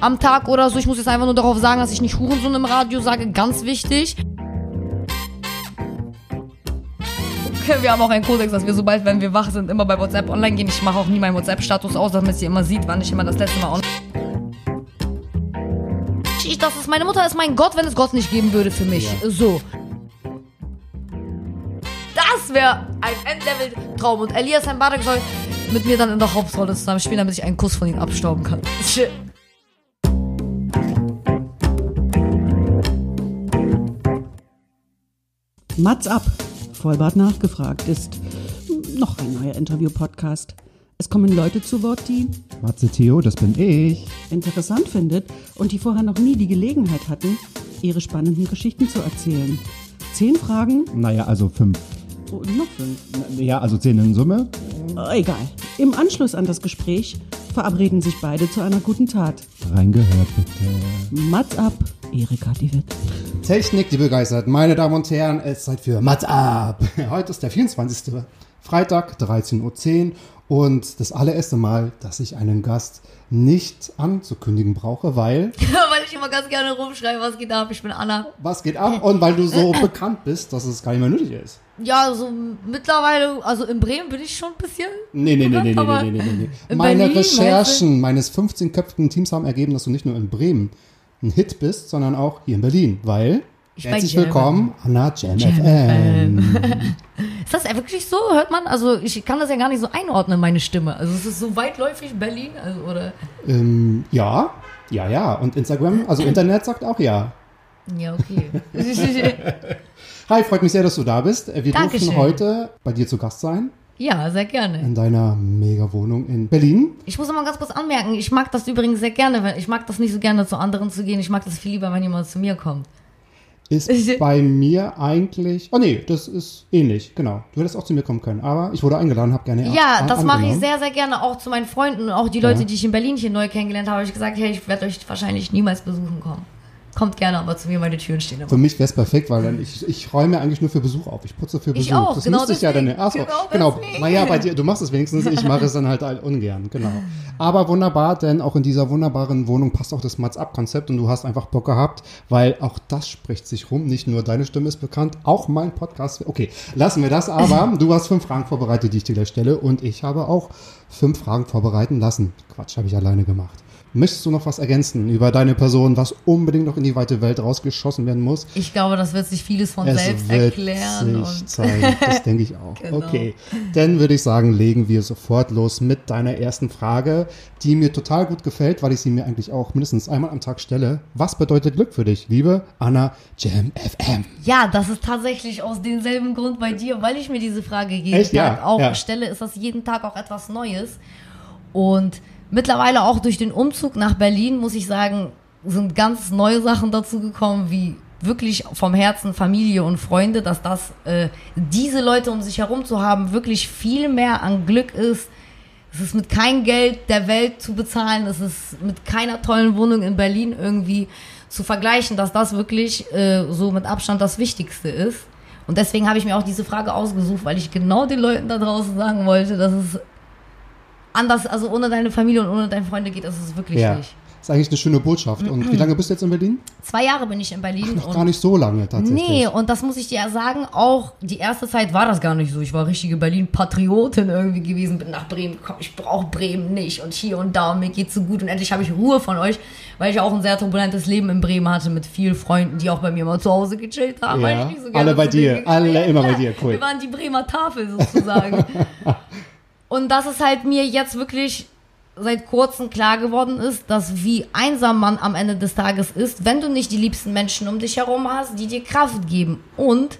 am Tag oder so. Ich muss jetzt einfach nur darauf sagen, dass ich nicht Hurensohn im Radio sage. Ganz wichtig. Okay, wir haben auch einen Kodex, dass wir sobald, wenn wir wach sind, immer bei WhatsApp online gehen. Ich mache auch nie meinen WhatsApp-Status aus, damit sie immer sieht, wann ich immer das letzte Mal online ich, das ist meine Mutter ist mein Gott, wenn es Gott nicht geben würde für mich. Ja. So. Das wäre ein Endlevel-Traum. Und Elias Mbarek soll mit mir dann in der Hauptrolle zusammen spielen, damit ich einen Kuss von ihm abstauben kann. Mats ab. Vollbart nachgefragt ist noch ein neuer Interview-Podcast. Es kommen Leute zu Wort, die Matze Theo, das bin ich. interessant findet und die vorher noch nie die Gelegenheit hatten, ihre spannenden Geschichten zu erzählen. Zehn Fragen, Naja, also fünf. oh, noch fünf. Ja, also zehn in Summe. Egal. Im Anschluss an das Gespräch verabreden sich beide zu einer guten Tat. Reingehört bitte. Mats ab, Erika die Witt. Technik, die begeistert. Meine Damen und Herren, es ist Zeit für Mats ab. Heute ist der 24. Freitag, 13.10 Uhr und das allererste Mal, dass ich einen Gast nicht anzukündigen brauche, weil Weil ich immer ganz gerne rumschreibe, was geht ab, ich bin Anna. was geht ab und weil du so bekannt bist, dass es gar nicht mehr nötig ist. Ja, also mittlerweile, also in Bremen bin ich schon ein bisschen. Nee, nee, nee, nee, nee, nee, nee, nee, nee. in Meine Berlin, Recherchen meines 15-köpfigen Teams haben ergeben, dass du nicht nur in Bremen ein Hit bist, sondern auch hier in Berlin, weil Ich herzlich willkommen, Anna Jam. Ist das wirklich so? Hört man? Also ich kann das ja gar nicht so einordnen, meine Stimme. Also es ist so weitläufig Berlin, also oder. Ähm, ja, ja, ja. Und Instagram, also Internet sagt auch ja. Ja, okay. Hi, freut mich sehr, dass du da bist. Äh, Wir Dankeschön. dürfen heute bei dir zu Gast sein ja, sehr gerne. in deiner Mega-Wohnung in Berlin. Ich muss mal ganz kurz anmerken, ich mag das übrigens sehr gerne, weil ich mag das nicht so gerne zu anderen zu gehen. Ich mag das viel lieber, wenn jemand zu mir kommt. Ist Ich- bei mir eigentlich. Oh nee, das ist ähnlich, genau. Du hättest auch zu mir kommen können, aber ich wurde eingeladen, habe gerne Ja, das mache ich sehr, sehr gerne auch zu meinen Freunden und auch die Leute, Ja. die ich in Berlin hier neu kennengelernt habe, habe ich gesagt, hey, ich werde euch wahrscheinlich niemals besuchen kommen. Kommt gerne, aber zu mir meine Türen stehen. Für mich wäre es perfekt, weil dann ich, ich räume eigentlich nur für Besuch auf. Ich putze für Besuch. Ich auch, das genau müsste ich ja dann. Achso, Genau genau. Naja, bei dir, du machst es wenigstens, ich mache es dann halt ungern, genau. Aber wunderbar, denn auch in dieser wunderbaren Wohnung passt auch das Mats-Up-Konzept und du hast einfach Bock gehabt, weil auch das spricht sich rum. Nicht nur deine Stimme ist bekannt, auch mein Podcast. Okay, lassen wir das aber. Du hast fünf Fragen vorbereitet, die ich dir gleich stelle und ich habe auch fünf Fragen vorbereiten lassen. Quatsch, habe ich alleine gemacht. Möchtest du noch was ergänzen über deine Person, was unbedingt noch in die weite Welt rausgeschossen werden muss? Ich glaube, das wird sich vieles von selbst wird erklären. sich Und zeigen. Das denke ich auch. Genau. Okay, dann würde ich sagen, legen wir sofort los mit deiner ersten Frage, die mir total gut gefällt, weil ich sie mir eigentlich auch mindestens einmal am Tag stelle. Was bedeutet Glück für dich, liebe Anna Jam FM? ja, das ist tatsächlich aus demselben Grund bei dir, weil ich mir diese Frage jeden Echt? Ja, Tag auch ja. stelle, ist das jeden Tag auch etwas Neues. Und mittlerweile auch durch den Umzug nach Berlin, muss ich sagen, sind ganz neue Sachen dazu gekommen, wie wirklich vom Herzen Familie und Freunde, dass das äh, diese Leute um sich herum zu haben, wirklich viel mehr an Glück ist. Es ist mit kein Geld der Welt zu bezahlen, es ist mit keiner tollen Wohnung in Berlin irgendwie zu vergleichen, dass das wirklich äh, so mit Abstand das Wichtigste ist. Und deswegen habe ich mir auch diese Frage ausgesucht, weil ich genau den Leuten da draußen sagen wollte, dass es anders, also ohne deine Familie und ohne deine Freunde geht, das ist wirklich Ja, nicht. ist eigentlich eine schöne Botschaft. Und wie lange bist du jetzt in Berlin? Zwei Jahre bin ich in Berlin Noch und gar nicht so lange tatsächlich. Nee, und das muss ich dir ja sagen, auch die erste Zeit war das gar nicht so. Ich war richtige Berlin-Patriotin irgendwie gewesen, bin nach Bremen gekommen, ich brauche Bremen nicht und hier und da und mir geht's so gut und endlich habe ich Ruhe von euch, weil ich auch ein sehr turbulentes Leben in Bremen hatte mit vielen Freunden, die auch bei mir mal zu Hause gechillt haben. Ja, so alle bei dir, alle immer bei dir, cool. Wir waren die Bremer Tafel sozusagen. und das ist halt mir jetzt wirklich seit kurzem klar geworden ist, dass wie einsam man am Ende des Tages ist, wenn du nicht die liebsten Menschen um dich herum hast, die dir Kraft geben. Und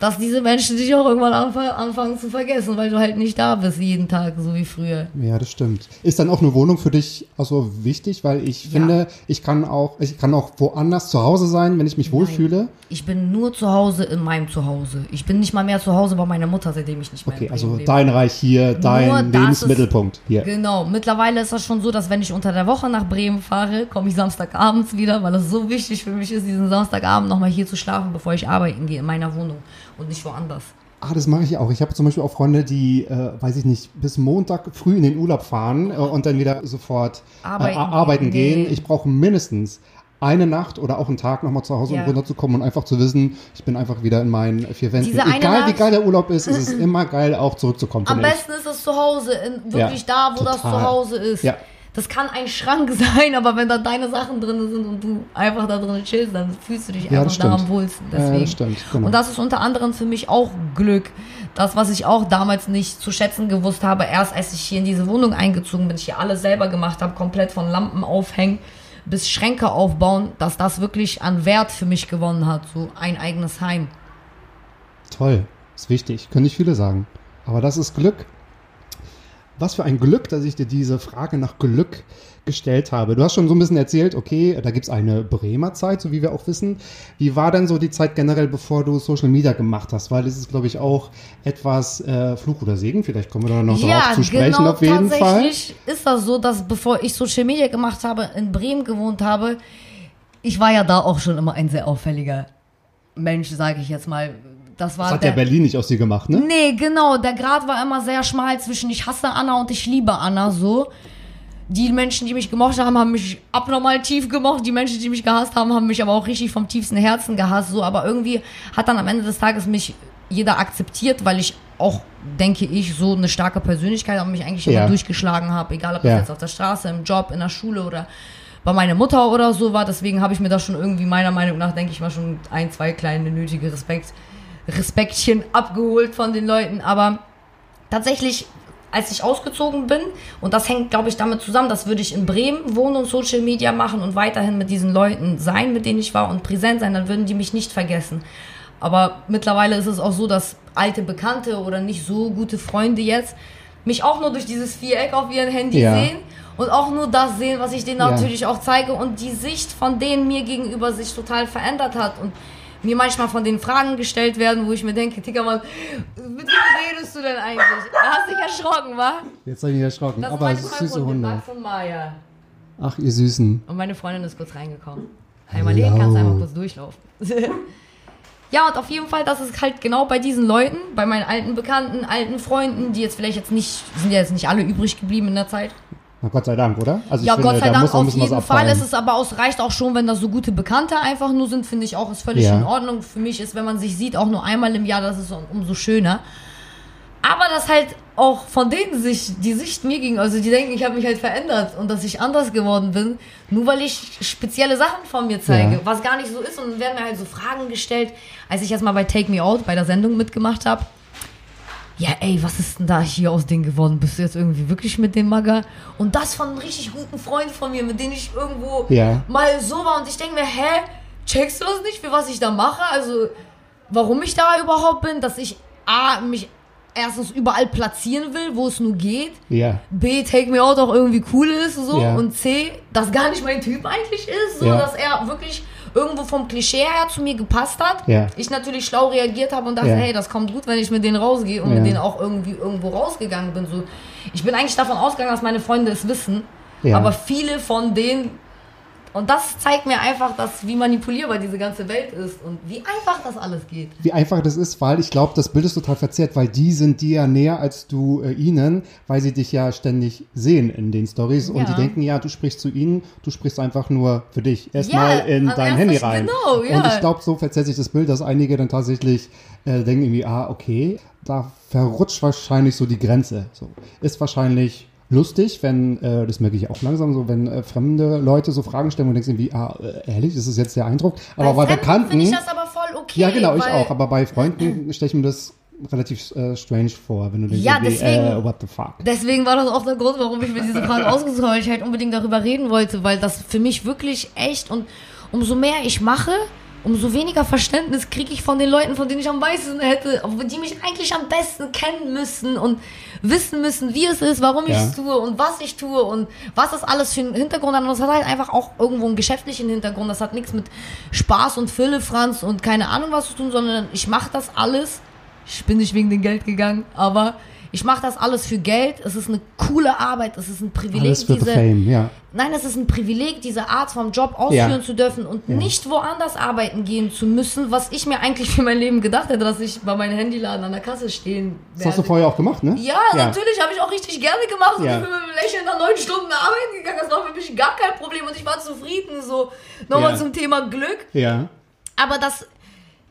dass diese Menschen dich auch irgendwann anf- anfangen zu vergessen, weil du halt nicht da bist jeden Tag, so wie früher. Ja, das stimmt. Ist dann auch eine Wohnung für dich also wichtig, weil ich finde, ich kann auch, ich kann auch woanders zu Hause sein, wenn ich mich wohlfühle. Ich bin nur zu Hause in meinem Zuhause. Ich bin nicht mal mehr zu Hause bei meiner Mutter, seitdem ich nicht mehr Okay, also lebe. dein Reich hier, dein das Lebensmittelpunkt hier. Genau, mittlerweile ist das schon so, dass wenn ich unter der Woche nach Bremen fahre, komme ich samstagabends wieder, weil es so wichtig für mich ist, diesen Samstagabend nochmal hier zu schlafen, bevor ich arbeiten gehe in meiner Wohnung und nicht woanders. Ah, das mache ich auch. Ich habe zum Beispiel auch Freunde, die, äh, weiß ich nicht, bis Montag früh in den Urlaub fahren äh, und dann wieder sofort Arbeiten äh, arbeiten gehen. Nee. Ich brauche mindestens eine Nacht oder auch einen Tag nochmal zu Hause, Ja. um runterzukommen und einfach zu wissen, ich bin einfach wieder in meinen vier Wänden. Egal wie geil der Urlaub ist, ist es immer geil, auch zurückzukommen. Am besten ist es zu Hause, wirklich Ja, da, wo das total. zu Hause ist. Ja. Das kann ein Schrank sein, aber wenn da deine Sachen drin sind und du einfach da drin chillst, dann fühlst du dich Ja, einfach da am wohlsten. Ja, Deswegen. das stimmt, genau. Und das ist unter anderem für mich auch Glück. Das, was ich auch damals nicht zu schätzen gewusst habe, erst als ich hier in diese Wohnung eingezogen bin, ich hier alles selber gemacht habe, komplett von Lampen aufhängen bis Schränke aufbauen, dass das wirklich an Wert für mich gewonnen hat, so ein eigenes Heim. Toll, ist wichtig, können nicht viele sagen. Aber das ist Glück. Was für ein Glück, dass ich dir diese Frage nach Glück gestellt habe. Du hast schon so ein bisschen erzählt, okay, da gibt's eine Bremer Zeit, so wie wir auch wissen. Wie war denn so die Zeit generell, bevor du Social Media gemacht hast? Weil es ist, glaube ich, auch etwas äh, Fluch oder Segen. Vielleicht kommen wir da noch drauf zu sprechen, genau, auf jeden Fall. tatsächlich ist das so, dass bevor ich Social Media gemacht habe, in Bremen gewohnt habe, ich war ja da auch schon immer ein sehr auffälliger Mensch, sage ich jetzt mal. Das war Das hat der, ja Berlin nicht aus dir gemacht, ne? Nee, genau. Der Grad war immer sehr schmal zwischen ich hasse Anna und ich liebe Anna so. Die Menschen, die mich gemocht haben, haben mich abnormal tief gemocht. Die Menschen, die mich gehasst haben, haben mich aber auch richtig vom tiefsten Herzen gehasst. So, aber irgendwie hat dann am Ende des Tages mich jeder akzeptiert, weil ich auch, denke ich, so eine starke Persönlichkeit habe und mich eigentlich Ja. immer durchgeschlagen habe. Egal, ob das Ja. jetzt auf der Straße, im Job, in der Schule oder bei meiner Mutter oder so war. Deswegen habe ich mir da schon irgendwie meiner Meinung nach, denke ich mal, schon ein, zwei kleine nötige Respekt, Respektchen abgeholt von den Leuten. Aber tatsächlich, als ich ausgezogen bin, und das hängt, glaube ich, damit zusammen, dass würde ich in Bremen wohnen und Social Media machen und weiterhin mit diesen Leuten sein, mit denen ich war und präsent sein, dann würden die mich nicht vergessen. Aber mittlerweile ist es auch so, dass alte Bekannte oder nicht so gute Freunde jetzt mich auch nur durch dieses Viereck auf ihren Handy Ja. sehen und auch nur das sehen, was ich denen Ja. natürlich auch zeige und die Sicht von denen mir gegenüber sich total verändert hat und mir manchmal von den Fragen gestellt werden, wo ich mir denke, Digga, Mann, mit wem redest du denn eigentlich? Hast dich erschrocken, wa? Jetzt habe ich mich erschrocken. Das Aber meine es ist süße Hunde. Max und Maya. Ach, ihr Süßen. Und meine Freundin ist kurz reingekommen. Hey, Marlene, kannst du einmal kurz durchlaufen. ja, und auf jeden Fall, das ist halt genau bei diesen Leuten, bei meinen alten Bekannten, alten Freunden, die jetzt vielleicht jetzt nicht, sind ja jetzt nicht alle übrig geblieben in der Zeit. Na Gott sei Dank, oder? Also Ja, ich Gott finde, sei da Dank auf jeden Fall. Es ist aber aus, reicht auch schon, wenn das so gute Bekannte einfach nur sind, finde ich auch, ist völlig Ja. in Ordnung. Für mich ist, wenn man sich sieht, auch nur einmal im Jahr, das ist um- umso schöner. Aber dass halt auch von denen sich die Sicht mir ging, also die denken, ich habe mich halt verändert und dass ich anders geworden bin, nur weil ich spezielle Sachen von mir zeige, Ja. was gar nicht so ist. Und dann werden mir halt so Fragen gestellt, als ich jetzt mal bei Take Me Out bei der Sendung mitgemacht habe. Ja, ey, was ist denn da hier aus denen geworden? Bist du jetzt irgendwie wirklich mit dem Magger? Und das von einem richtig guten Freund von mir, mit dem ich irgendwo Ja. mal so war. Und ich denke mir, hä, checkst du das nicht, für was ich da mache? Also, warum ich da überhaupt bin? Dass ich A, mich erstens überall platzieren will, wo es nur geht. Ja. B, Take Me Out auch irgendwie cool ist, so. Ja. Und C, das gar nicht mein Typ eigentlich ist, so, dass er wirklich irgendwo vom Klischee her zu mir gepasst hat. Ja. Ich natürlich schlau reagiert habe und dachte, Ja. hey, das kommt gut, wenn ich mit denen rausgehe und Ja. mit denen auch irgendwie irgendwo rausgegangen bin. So, ich bin eigentlich davon ausgegangen, dass meine Freunde es wissen, aber viele von denen und das zeigt mir einfach, dass wie manipulierbar diese ganze Welt ist und wie einfach das alles geht. Wie einfach das ist, weil ich glaube, das Bild ist total verzerrt, weil die sind dir ja näher als du äh, ihnen, weil sie dich ja ständig sehen in den Stories und Ja. die denken, ja, du sprichst zu ihnen, du sprichst einfach nur für dich. Erstmal Ja, in dein Handy rein. genau, ja. Und ich glaube, so verzerrt sich das Bild, dass einige dann tatsächlich äh, denken irgendwie, ah, okay, da verrutscht wahrscheinlich so die Grenze. So. Ist wahrscheinlich lustig, wenn, äh, das merke ich auch langsam so, wenn äh, fremde Leute so Fragen stellen und denkst irgendwie, ah, äh, ehrlich, ist das jetzt der Eindruck? Aber bei, Fremden Bekannten... finde ich das aber voll okay. Ja, genau, ich auch. Aber bei Freunden stelle ich mir das relativ äh, strange vor, wenn du denkst, Ja, irgendwie, deswegen- äh, what the fuck. Deswegen war das auch der Grund, warum ich mir diese Frage ausgesucht habe, weil ich halt unbedingt darüber reden wollte, weil das für mich wirklich echt und umso mehr ich mache, umso weniger Verständnis kriege ich von den Leuten, von denen ich am meisten hätte, die mich eigentlich am besten kennen müssen und wissen müssen, wie es ist, warum ich Ja. es tue und was ich tue und was das alles für einen Hintergrund hat. Und das hat halt einfach auch irgendwo einen geschäftlichen Hintergrund. Das hat nichts mit Spaß und Füllefranz und keine Ahnung was zu tun, sondern ich mache das alles. Ich bin nicht wegen dem Geld gegangen, aber Ich mache das alles für Geld. Es ist eine coole Arbeit. Es ist ein Privileg, Alles für diese. Fame, ja. Nein, es ist ein Privileg, diese Art vom Job ausführen Ja. zu dürfen und nicht woanders arbeiten gehen zu müssen, was ich mir eigentlich für mein Leben gedacht hätte, dass ich bei meinem Handyladen an der Kasse stehen Das hast du werde. vorher auch gemacht, ne? Ja, natürlich habe ich auch richtig gerne gemacht und Ja. ich bin mit einem Lächeln nach neun Stunden arbeiten gegangen. Das war für mich gar kein Problem und ich war zufrieden. So nochmal Ja. zum Thema Glück. Ja. Aber dass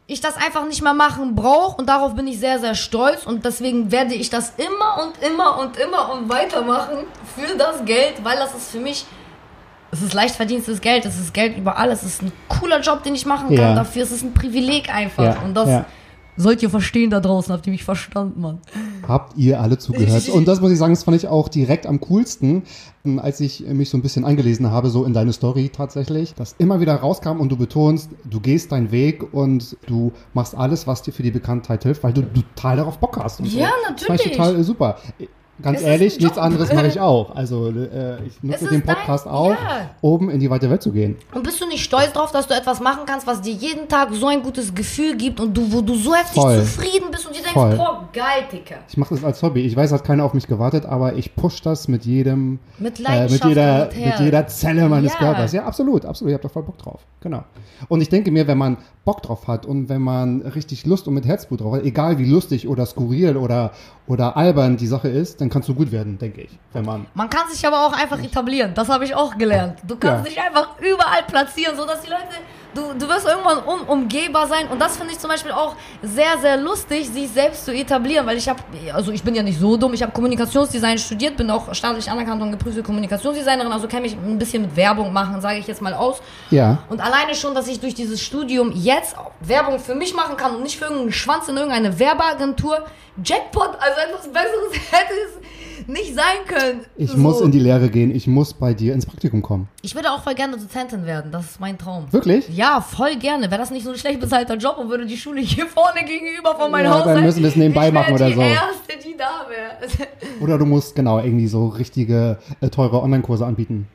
ich das einfach nicht mehr machen brauche und darauf bin ich sehr, sehr stolz und deswegen werde ich das immer und immer und immer und weitermachen für das Geld, weil das ist für mich, es ist leicht verdienstes Geld, es ist Geld überall, es ist ein cooler Job, den ich machen kann, Ja. dafür ist es ein Privileg einfach Ja, und das ja. Sollt ihr verstehen da draußen, habt ihr mich verstanden, Mann. Habt ihr alle zugehört. Und das muss ich sagen, das fand ich auch direkt am coolsten, ähm, als ich mich so ein bisschen eingelesen habe, so in deine Story tatsächlich, dass immer wieder rauskam und du betonst, du gehst deinen Weg und du machst alles, was dir für die Bekanntheit hilft, weil du, du total darauf Bock hast. Und Ja, so. Das fand ich natürlich. total super. Ganz ist ehrlich, nichts anderes mache ich auch. Also äh, ich nutze den ist dein- Podcast auch, ja. um in die weite Welt zu gehen. Und bist du nicht stolz drauf, dass du etwas machen kannst, was dir jeden Tag so ein gutes Gefühl gibt und du, wo du so heftig Voll. zufrieden bist und dir denkst, Voll. boah, geil, Dicker. Ich mache das als Hobby. Ich weiß, hat keiner auf mich gewartet, aber ich push das mit jedem, Mit äh, mit jeder, mit jeder Zelle meines Ja. Körpers. Ja, absolut, absolut. Ich habe da voll Bock drauf. Genau. Und ich denke mir, wenn man Bock drauf hat und wenn man richtig Lust und mit Herzblut drauf hat, egal wie lustig oder skurril oder, oder albern die Sache ist, dann kannst du gut werden, denke ich. Wenn man, Man kann sich aber auch einfach etablieren. Das habe ich auch gelernt. Du kannst Ja. dich einfach überall platzieren, sodass die Leute. Du, du wirst irgendwann unumgehbar sein. Und das finde ich zum Beispiel auch sehr, sehr lustig, sich selbst zu etablieren. Weil ich habe, also ich bin ja nicht so dumm. Ich habe Kommunikationsdesign studiert, bin auch staatlich anerkannt und geprüfte Kommunikationsdesignerin. Also kenne mich ein bisschen mit Werbung machen, sage ich jetzt mal aus. ja, Und alleine schon, dass ich durch dieses Studium jetzt Werbung für mich machen kann und nicht für irgendeinen Schwanz in irgendeine Werbeagentur. Jackpot, also etwas Besseres hätte es nicht sein können. ich So. muss in die Lehre gehen, ich muss bei dir ins Praktikum kommen. Ich würde auch voll gerne Dozentin werden, das ist mein Traum. Wirklich? Ja, voll gerne. Wäre das nicht so ein schlecht bezahlter Job und würde die Schule hier vorne gegenüber von meinem Ja, Haus dann sein? müssen wir es nebenbei machen oder die so. erste, die da wäre. Oder du musst genau irgendwie so richtige, äh, teure Online-Kurse anbieten.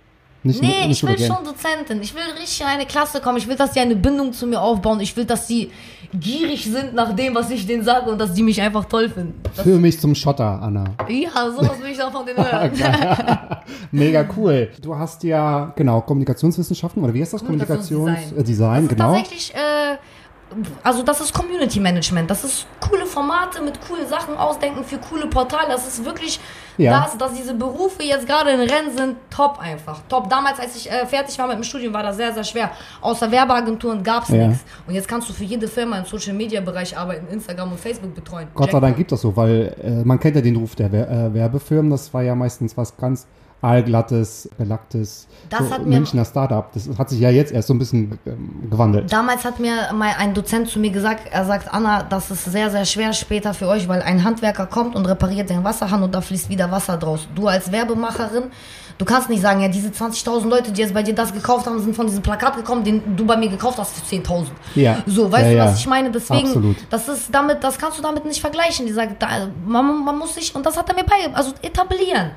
Nicht nur- Nee, ich will gehen. schon Dozentin. Ich will richtig in eine Klasse kommen. Ich will, dass die eine Bindung zu mir aufbauen. Ich will, dass die gierig sind nach dem, was ich denen sage und dass die mich einfach toll finden. Das, Für mich zum Schotter, Anna. ja, sowas will ich auch von denen hören. Mega cool. Du hast ja, genau, Kommunikationswissenschaften, oder wie heißt das? Kommunikationsdesign. Kommunikationsdesign, genau. Tatsächlich, äh, also das ist Community Management. Das ist coole Formate mit coolen Sachen ausdenken für coole Portale. Das ist wirklich, Ja. das, dass diese Berufe jetzt gerade in Rennen sind, top einfach. Top. Damals, als ich äh, fertig war mit dem Studium, war das sehr, sehr schwer. Außer Werbeagenturen gab es Ja. nichts. Und jetzt kannst du für jede Firma im Social Media Bereich arbeiten, Instagram und Facebook betreuen. Gott sei Dank gibt das so, weil äh, man kennt ja den Ruf der Wer äh, Werbefirmen. Das war ja meistens was ganz allglattes, belacktes Das so Münchner Startup. Das hat sich ja jetzt erst so ein bisschen ähm, gewandelt. Damals hat mir mal ein Dozent zu mir gesagt, er sagt, Anna, das ist sehr, sehr schwer später für euch, weil ein Handwerker kommt und repariert den Wasserhahn und da fließt wieder Wasser draus. Du als Werbemacherin, du kannst nicht sagen, ja, diese 20.000 Leute, die jetzt bei dir das gekauft haben, sind von diesem Plakat gekommen, den du bei mir gekauft hast für 10.000. Ja. So, weißt Ja, du, ja. was ich meine? Deswegen, Absolut. das ist damit, das kannst du damit nicht vergleichen. Die sagt, da, man, man muss sich, und das hat er mir beigebracht, also etablieren.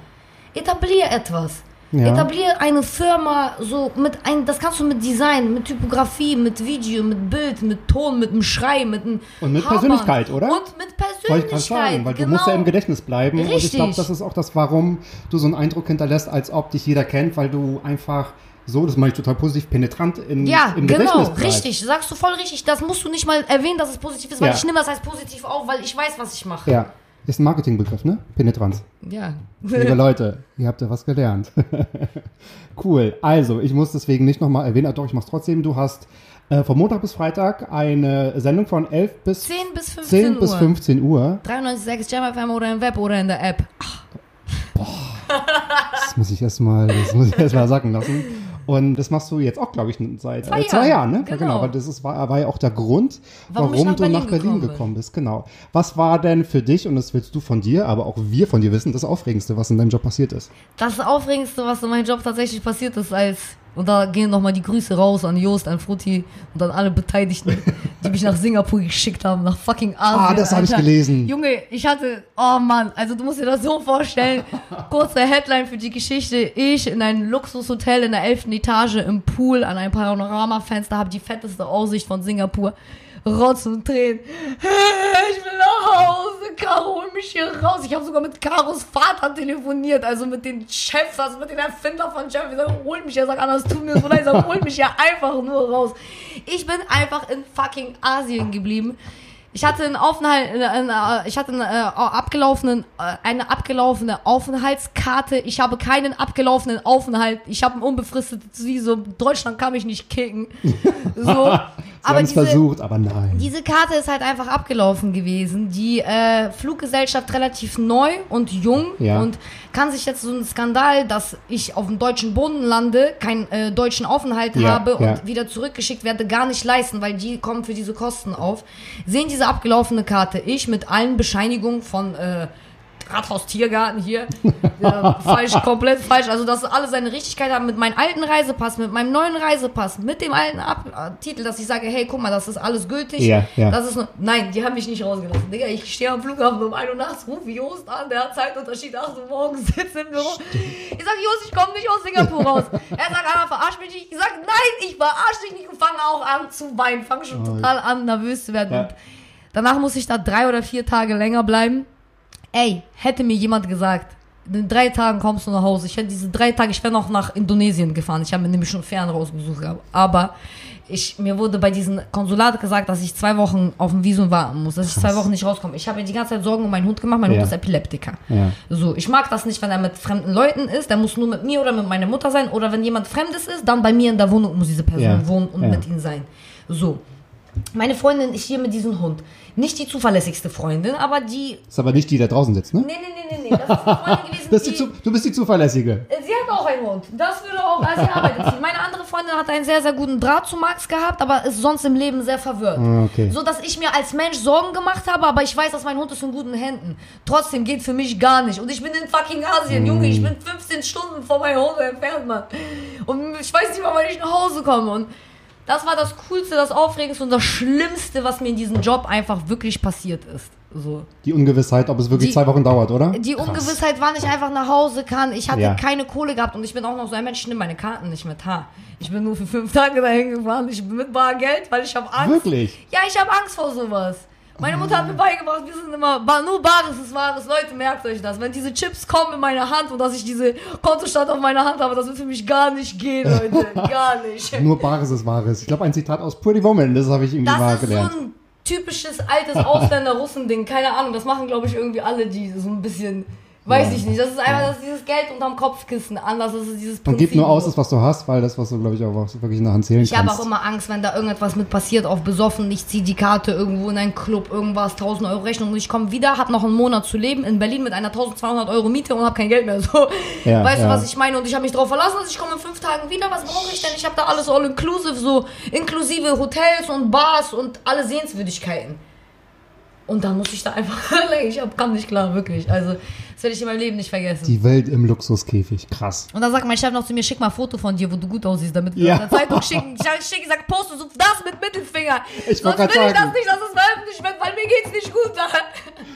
Etablier etwas. Ja. Etablier eine Firma so mit ein, das kannst du mit Design, mit Typografie, mit Video, mit Bild, mit Ton, mit einem Schrei, mit einem Und mit Habern. Persönlichkeit, oder? Und mit Wollte ich gerade Persönlichkeit. sagen, weil genau. du musst ja im Gedächtnis bleiben. Und ich Richtig. glaube, das ist auch das, warum du so einen Eindruck hinterlässt, als ob dich jeder kennt, weil du einfach so, das meine ich total positiv, penetrant in, Ja, im genau, Gedächtnis bleibst. richtig. Sagst du voll richtig. Das musst du nicht mal erwähnen, dass es positiv ist, weil Ja. ich nehme das als positiv auf, weil ich weiß, was ich mache. Ja, ist ein Marketingbegriff, ne? Penetranz. Ja. Liebe Leute, ihr habt ja was gelernt. cool. Also, ich muss deswegen nicht nochmal erwähnen, doch, ich mach's trotzdem. Du hast äh, von Montag bis Freitag eine Sendung von 11 bis 10 bis 15 10 Uhr. bis 15 Uhr. 93,6 Jam FM oder im Web oder in der App. Das muss ich erstmal, das muss ich erst mal sacken lassen. Und das machst du jetzt auch, glaube ich, seit Zwei äh, zwei Jahren, ne? Ja, genau. genau, weil das ist, war, war ja auch der Grund, Warum warum, nach du nach Berlin gekommen gekommen, bist. Genau. Was war denn für dich, und das willst du von dir, aber auch wir von dir wissen, das Aufregendste, was in deinem Job passiert ist? Das Aufregendste, was in meinem Job tatsächlich passiert ist, als, und da gehen nochmal die Grüße raus an Jost, an Frutti und an alle Beteiligten, die mich nach Singapur geschickt haben, nach fucking Asien. Ah, das hab ich gelesen. Junge, ich hatte, oh Mann, also du musst dir das so vorstellen, kurze Headline für die Geschichte, ich in einem Luxushotel in der 11. Etage im Pool an einem Panoramafenster habe die fetteste Aussicht von Singapur. Rotz und Tränen. Ich will nach Hause, Caro, hol mich hier raus. Ich habe sogar mit Caros Vater telefoniert, also mit den Chefs, also mit den Erfinder von Chef. Ich sag, hol mich hier, sag, Anna, es tut mir so leid, ich sag, hol mich hier einfach nur raus. Ich bin einfach in fucking Asien geblieben. Ich hatte einen Aufenthalt, äh, äh, ich hatte einen, äh, abgelaufenen, äh, eine abgelaufene Aufenthaltskarte. Ich habe keinen abgelaufenen Aufenthalt. Ich habe ein unbefristetes Visum. Deutschland kann mich nicht kicken. So. Sie haben es versucht, aber nein. Diese Karte ist halt einfach abgelaufen gewesen. Die äh, Fluggesellschaft relativ neu und jung Ja. und kann sich jetzt so ein Skandal, dass ich auf dem deutschen Boden lande, keinen äh, deutschen Aufenthalt Ja, habe und ja. wieder zurückgeschickt werde, gar nicht leisten, weil die kommen für diese Kosten auf. Sehen diese abgelaufene Karte. Ich mit allen Bescheinigungen von äh, Rathaus Tiergarten hier. Ja, falsch, komplett falsch. Also, dass alle seine Richtigkeit haben mit meinem alten Reisepass, mit meinem neuen Reisepass, mit dem alten Ab äh, Titel, dass ich sage, hey, guck mal, das ist alles gültig. Ja, ja. Das ist nur, nein, die haben mich nicht rausgelassen. Digga, ich stehe am Flughafen um 1 Uhr nachts, rufe Jost an, der hat Zeitunterschied 8 Uhr morgens, sitzt im Büro. Ich sag, Jost, ich komme nicht aus Singapur raus. Er sagt, Anna, verarsch mich nicht. Ich sag, nein, ich verarsch dich nicht und fange auch an zu weinen. Fange schon total an, nervös zu werden. Ja. Danach muss ich da drei oder vier Tage länger bleiben. Ey, hätte mir jemand gesagt, in drei Tagen kommst du nach Hause. Ich hätte diese drei Tage, ich wäre noch nach Indonesien gefahren. Ich habe mir nämlich schon Fern rausgesucht. Aber ich, mir wurde bei diesem Konsulat gesagt, dass ich zwei Wochen auf dem Visum warten muss, dass ich zwei Wochen nicht rauskomme. Ich habe mir die ganze Zeit Sorgen um meinen Hund gemacht. Mein Ja. Hund ist Epileptiker. Ja. So, ich mag das nicht, wenn er mit fremden Leuten ist. Der muss nur mit mir oder mit meiner Mutter sein. Oder wenn jemand Fremdes ist, dann bei mir in der Wohnung muss diese Person Ja. wohnen und mit ihm sein. So. Meine Freundin ist hier mit diesem Hund. Nicht die zuverlässigste Freundin, aber die. Ist aber nicht die, die da draußen sitzt, ne? Nee, nee, nee, nee, nee. Das ist eine Freundin gewesen, Das die, Zu- du bist die Zuverlässige. Sie hat auch einen Hund. Das würde auch, also sie arbeitet. Meine andere Freundin hat einen sehr, sehr guten Draht zu Max gehabt, aber ist sonst im Leben sehr verwirrt. Ah, okay. So, dass ich mir als Mensch Sorgen gemacht habe, aber ich weiß, dass mein Hund ist in guten Händen. Trotzdem geht für mich gar nicht. Und ich bin in fucking Asien, Junge. Ich bin 15 Stunden von meinem Hause entfernt, Mann. Und ich weiß nicht mal, wann ich nach Hause komme. Und das war das Coolste, das Aufregendste und das Schlimmste, was mir in diesem Job einfach wirklich passiert ist. So. Die Ungewissheit, ob es wirklich Die- zwei Wochen dauert, oder? Die Krass. Ungewissheit, wann ich einfach nach Hause kann. Ich hatte Ja. keine Kohle gehabt und ich bin auch noch so ein Mensch, ich nehme meine Karten nicht mit. Ha. Ich bin nur für fünf Tage dahin gefahren. Ich bin mit Bargeld, weil ich habe Angst. Wirklich? Ja, ich habe Angst vor sowas. Meine Mutter hat mir beigebracht, wir sind immer, nur Bares ist Wahres. Leute, merkt euch das. Wenn diese Chips kommen in meine Hand und dass ich diese Kontostand auf meiner Hand habe, das wird für mich gar nicht gehen, Leute. Gar nicht. Nur Bares ist Wahres. Ich glaube, ein Zitat aus Pretty Woman, das habe ich irgendwie mal Das ist so gelernt. ein typisches altes Ausländer-Russen-Ding. Keine Ahnung, das machen, glaube ich, irgendwie alle, die so ein bisschen. Weiß ich nicht. Das ist einfach das ist dieses Geld unterm Kopfkissen. Anders ist es dieses Man gibt nur Prinzip. aus, das, was du hast, weil das, was du, glaube ich, auch wirklich in der Hand zählen Ich habe kannst. auch immer Angst, wenn da irgendetwas mit passiert, auf besoffen. Ich ziehe die Karte irgendwo in einen Club, irgendwas, 1000 Euro Rechnung und ich komme wieder, hab noch einen Monat zu leben in Berlin mit einer 1200 Euro Miete und habe kein Geld mehr. So, Ja, weißt du, ja. was ich meine? Und ich habe mich darauf verlassen, dass ich komme in fünf Tagen wieder. Was brauche ich denn? Ich habe da alles all inclusive, so inklusive Hotels und Bars und alle Sehenswürdigkeiten. Und dann muss ich da einfach, ich hab, kam nicht klar, wirklich. Also, das werde ich in meinem Leben nicht vergessen. Die Welt im Luxuskäfig. Krass. Und dann sagt mein Chef noch zu mir, schick mal ein Foto von dir, wo du gut aussiehst, damit wir Ja. in der Zeitung schicken. Ich sag, schick, ich sag, poste so das mit Mittelfinger. Ich Sonst will grad ich das sagen. nicht, dass es veröffentlicht wird, weil mir geht's nicht gut.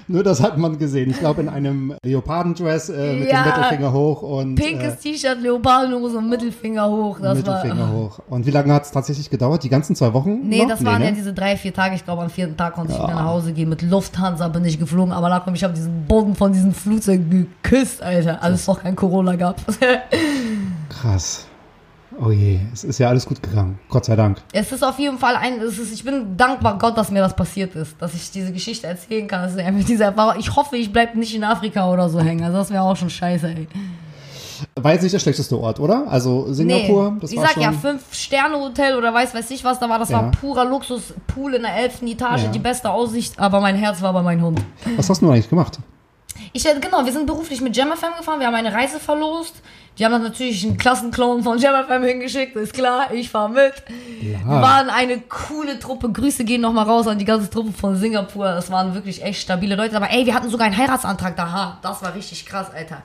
Nur das hat man gesehen. Ich glaube, in einem Leopardendress äh, mit Ja. dem Mittelfinger hoch und Pinkes T-Shirt, Leopardenhose und Mittelfinger hoch. äh, Das Mittelfinger war, hoch. Und wie lange hat es tatsächlich gedauert? Die ganzen zwei Wochen? Nee, noch? das waren ja ne? diese drei, vier Tage. Ich glaube, am vierten Tag konnte ich wieder nach Hause gehen. Mit Lufthansa bin ich geflogen. Aber Lakom, ich habe diesen Boden von diesem Flugzeug geküsst, Alter. Als es noch kein Corona gab. Krass. Oh je, es ist ja alles gut gegangen. Gott sei Dank. Es ist auf jeden Fall ein, es ist, ich bin dankbar Gott, dass mir das passiert ist, dass ich diese Geschichte erzählen kann. Das ist einfach diese Erfahrung. Ich hoffe, ich bleibe nicht in Afrika oder so hängen. Also das wäre auch schon scheiße, ey. War jetzt nicht der schlechteste Ort, oder? Also Singapur, das ich war sag schon... ja, Fünf-Sterne-Hotel oder weiß weiß ich was, da war, das Ja. war purer Luxus, Pool in der elften Etage, Ja. die beste Aussicht, aber mein Herz war bei meinem Hund. Was hast du eigentlich gemacht? Ich, äh, genau, wir sind beruflich mit JamFM gefahren, wir haben eine Reise verlost. Die haben dann natürlich einen Klassenclown von JamFM hingeschickt, ist klar, ich fahr mit. Wir waren eine coole Truppe. Grüße gehen nochmal raus an die ganze Truppe von Singapur. Das waren wirklich echt stabile Leute. Aber ey, wir hatten sogar einen Heiratsantrag da. Das war richtig krass, Alter.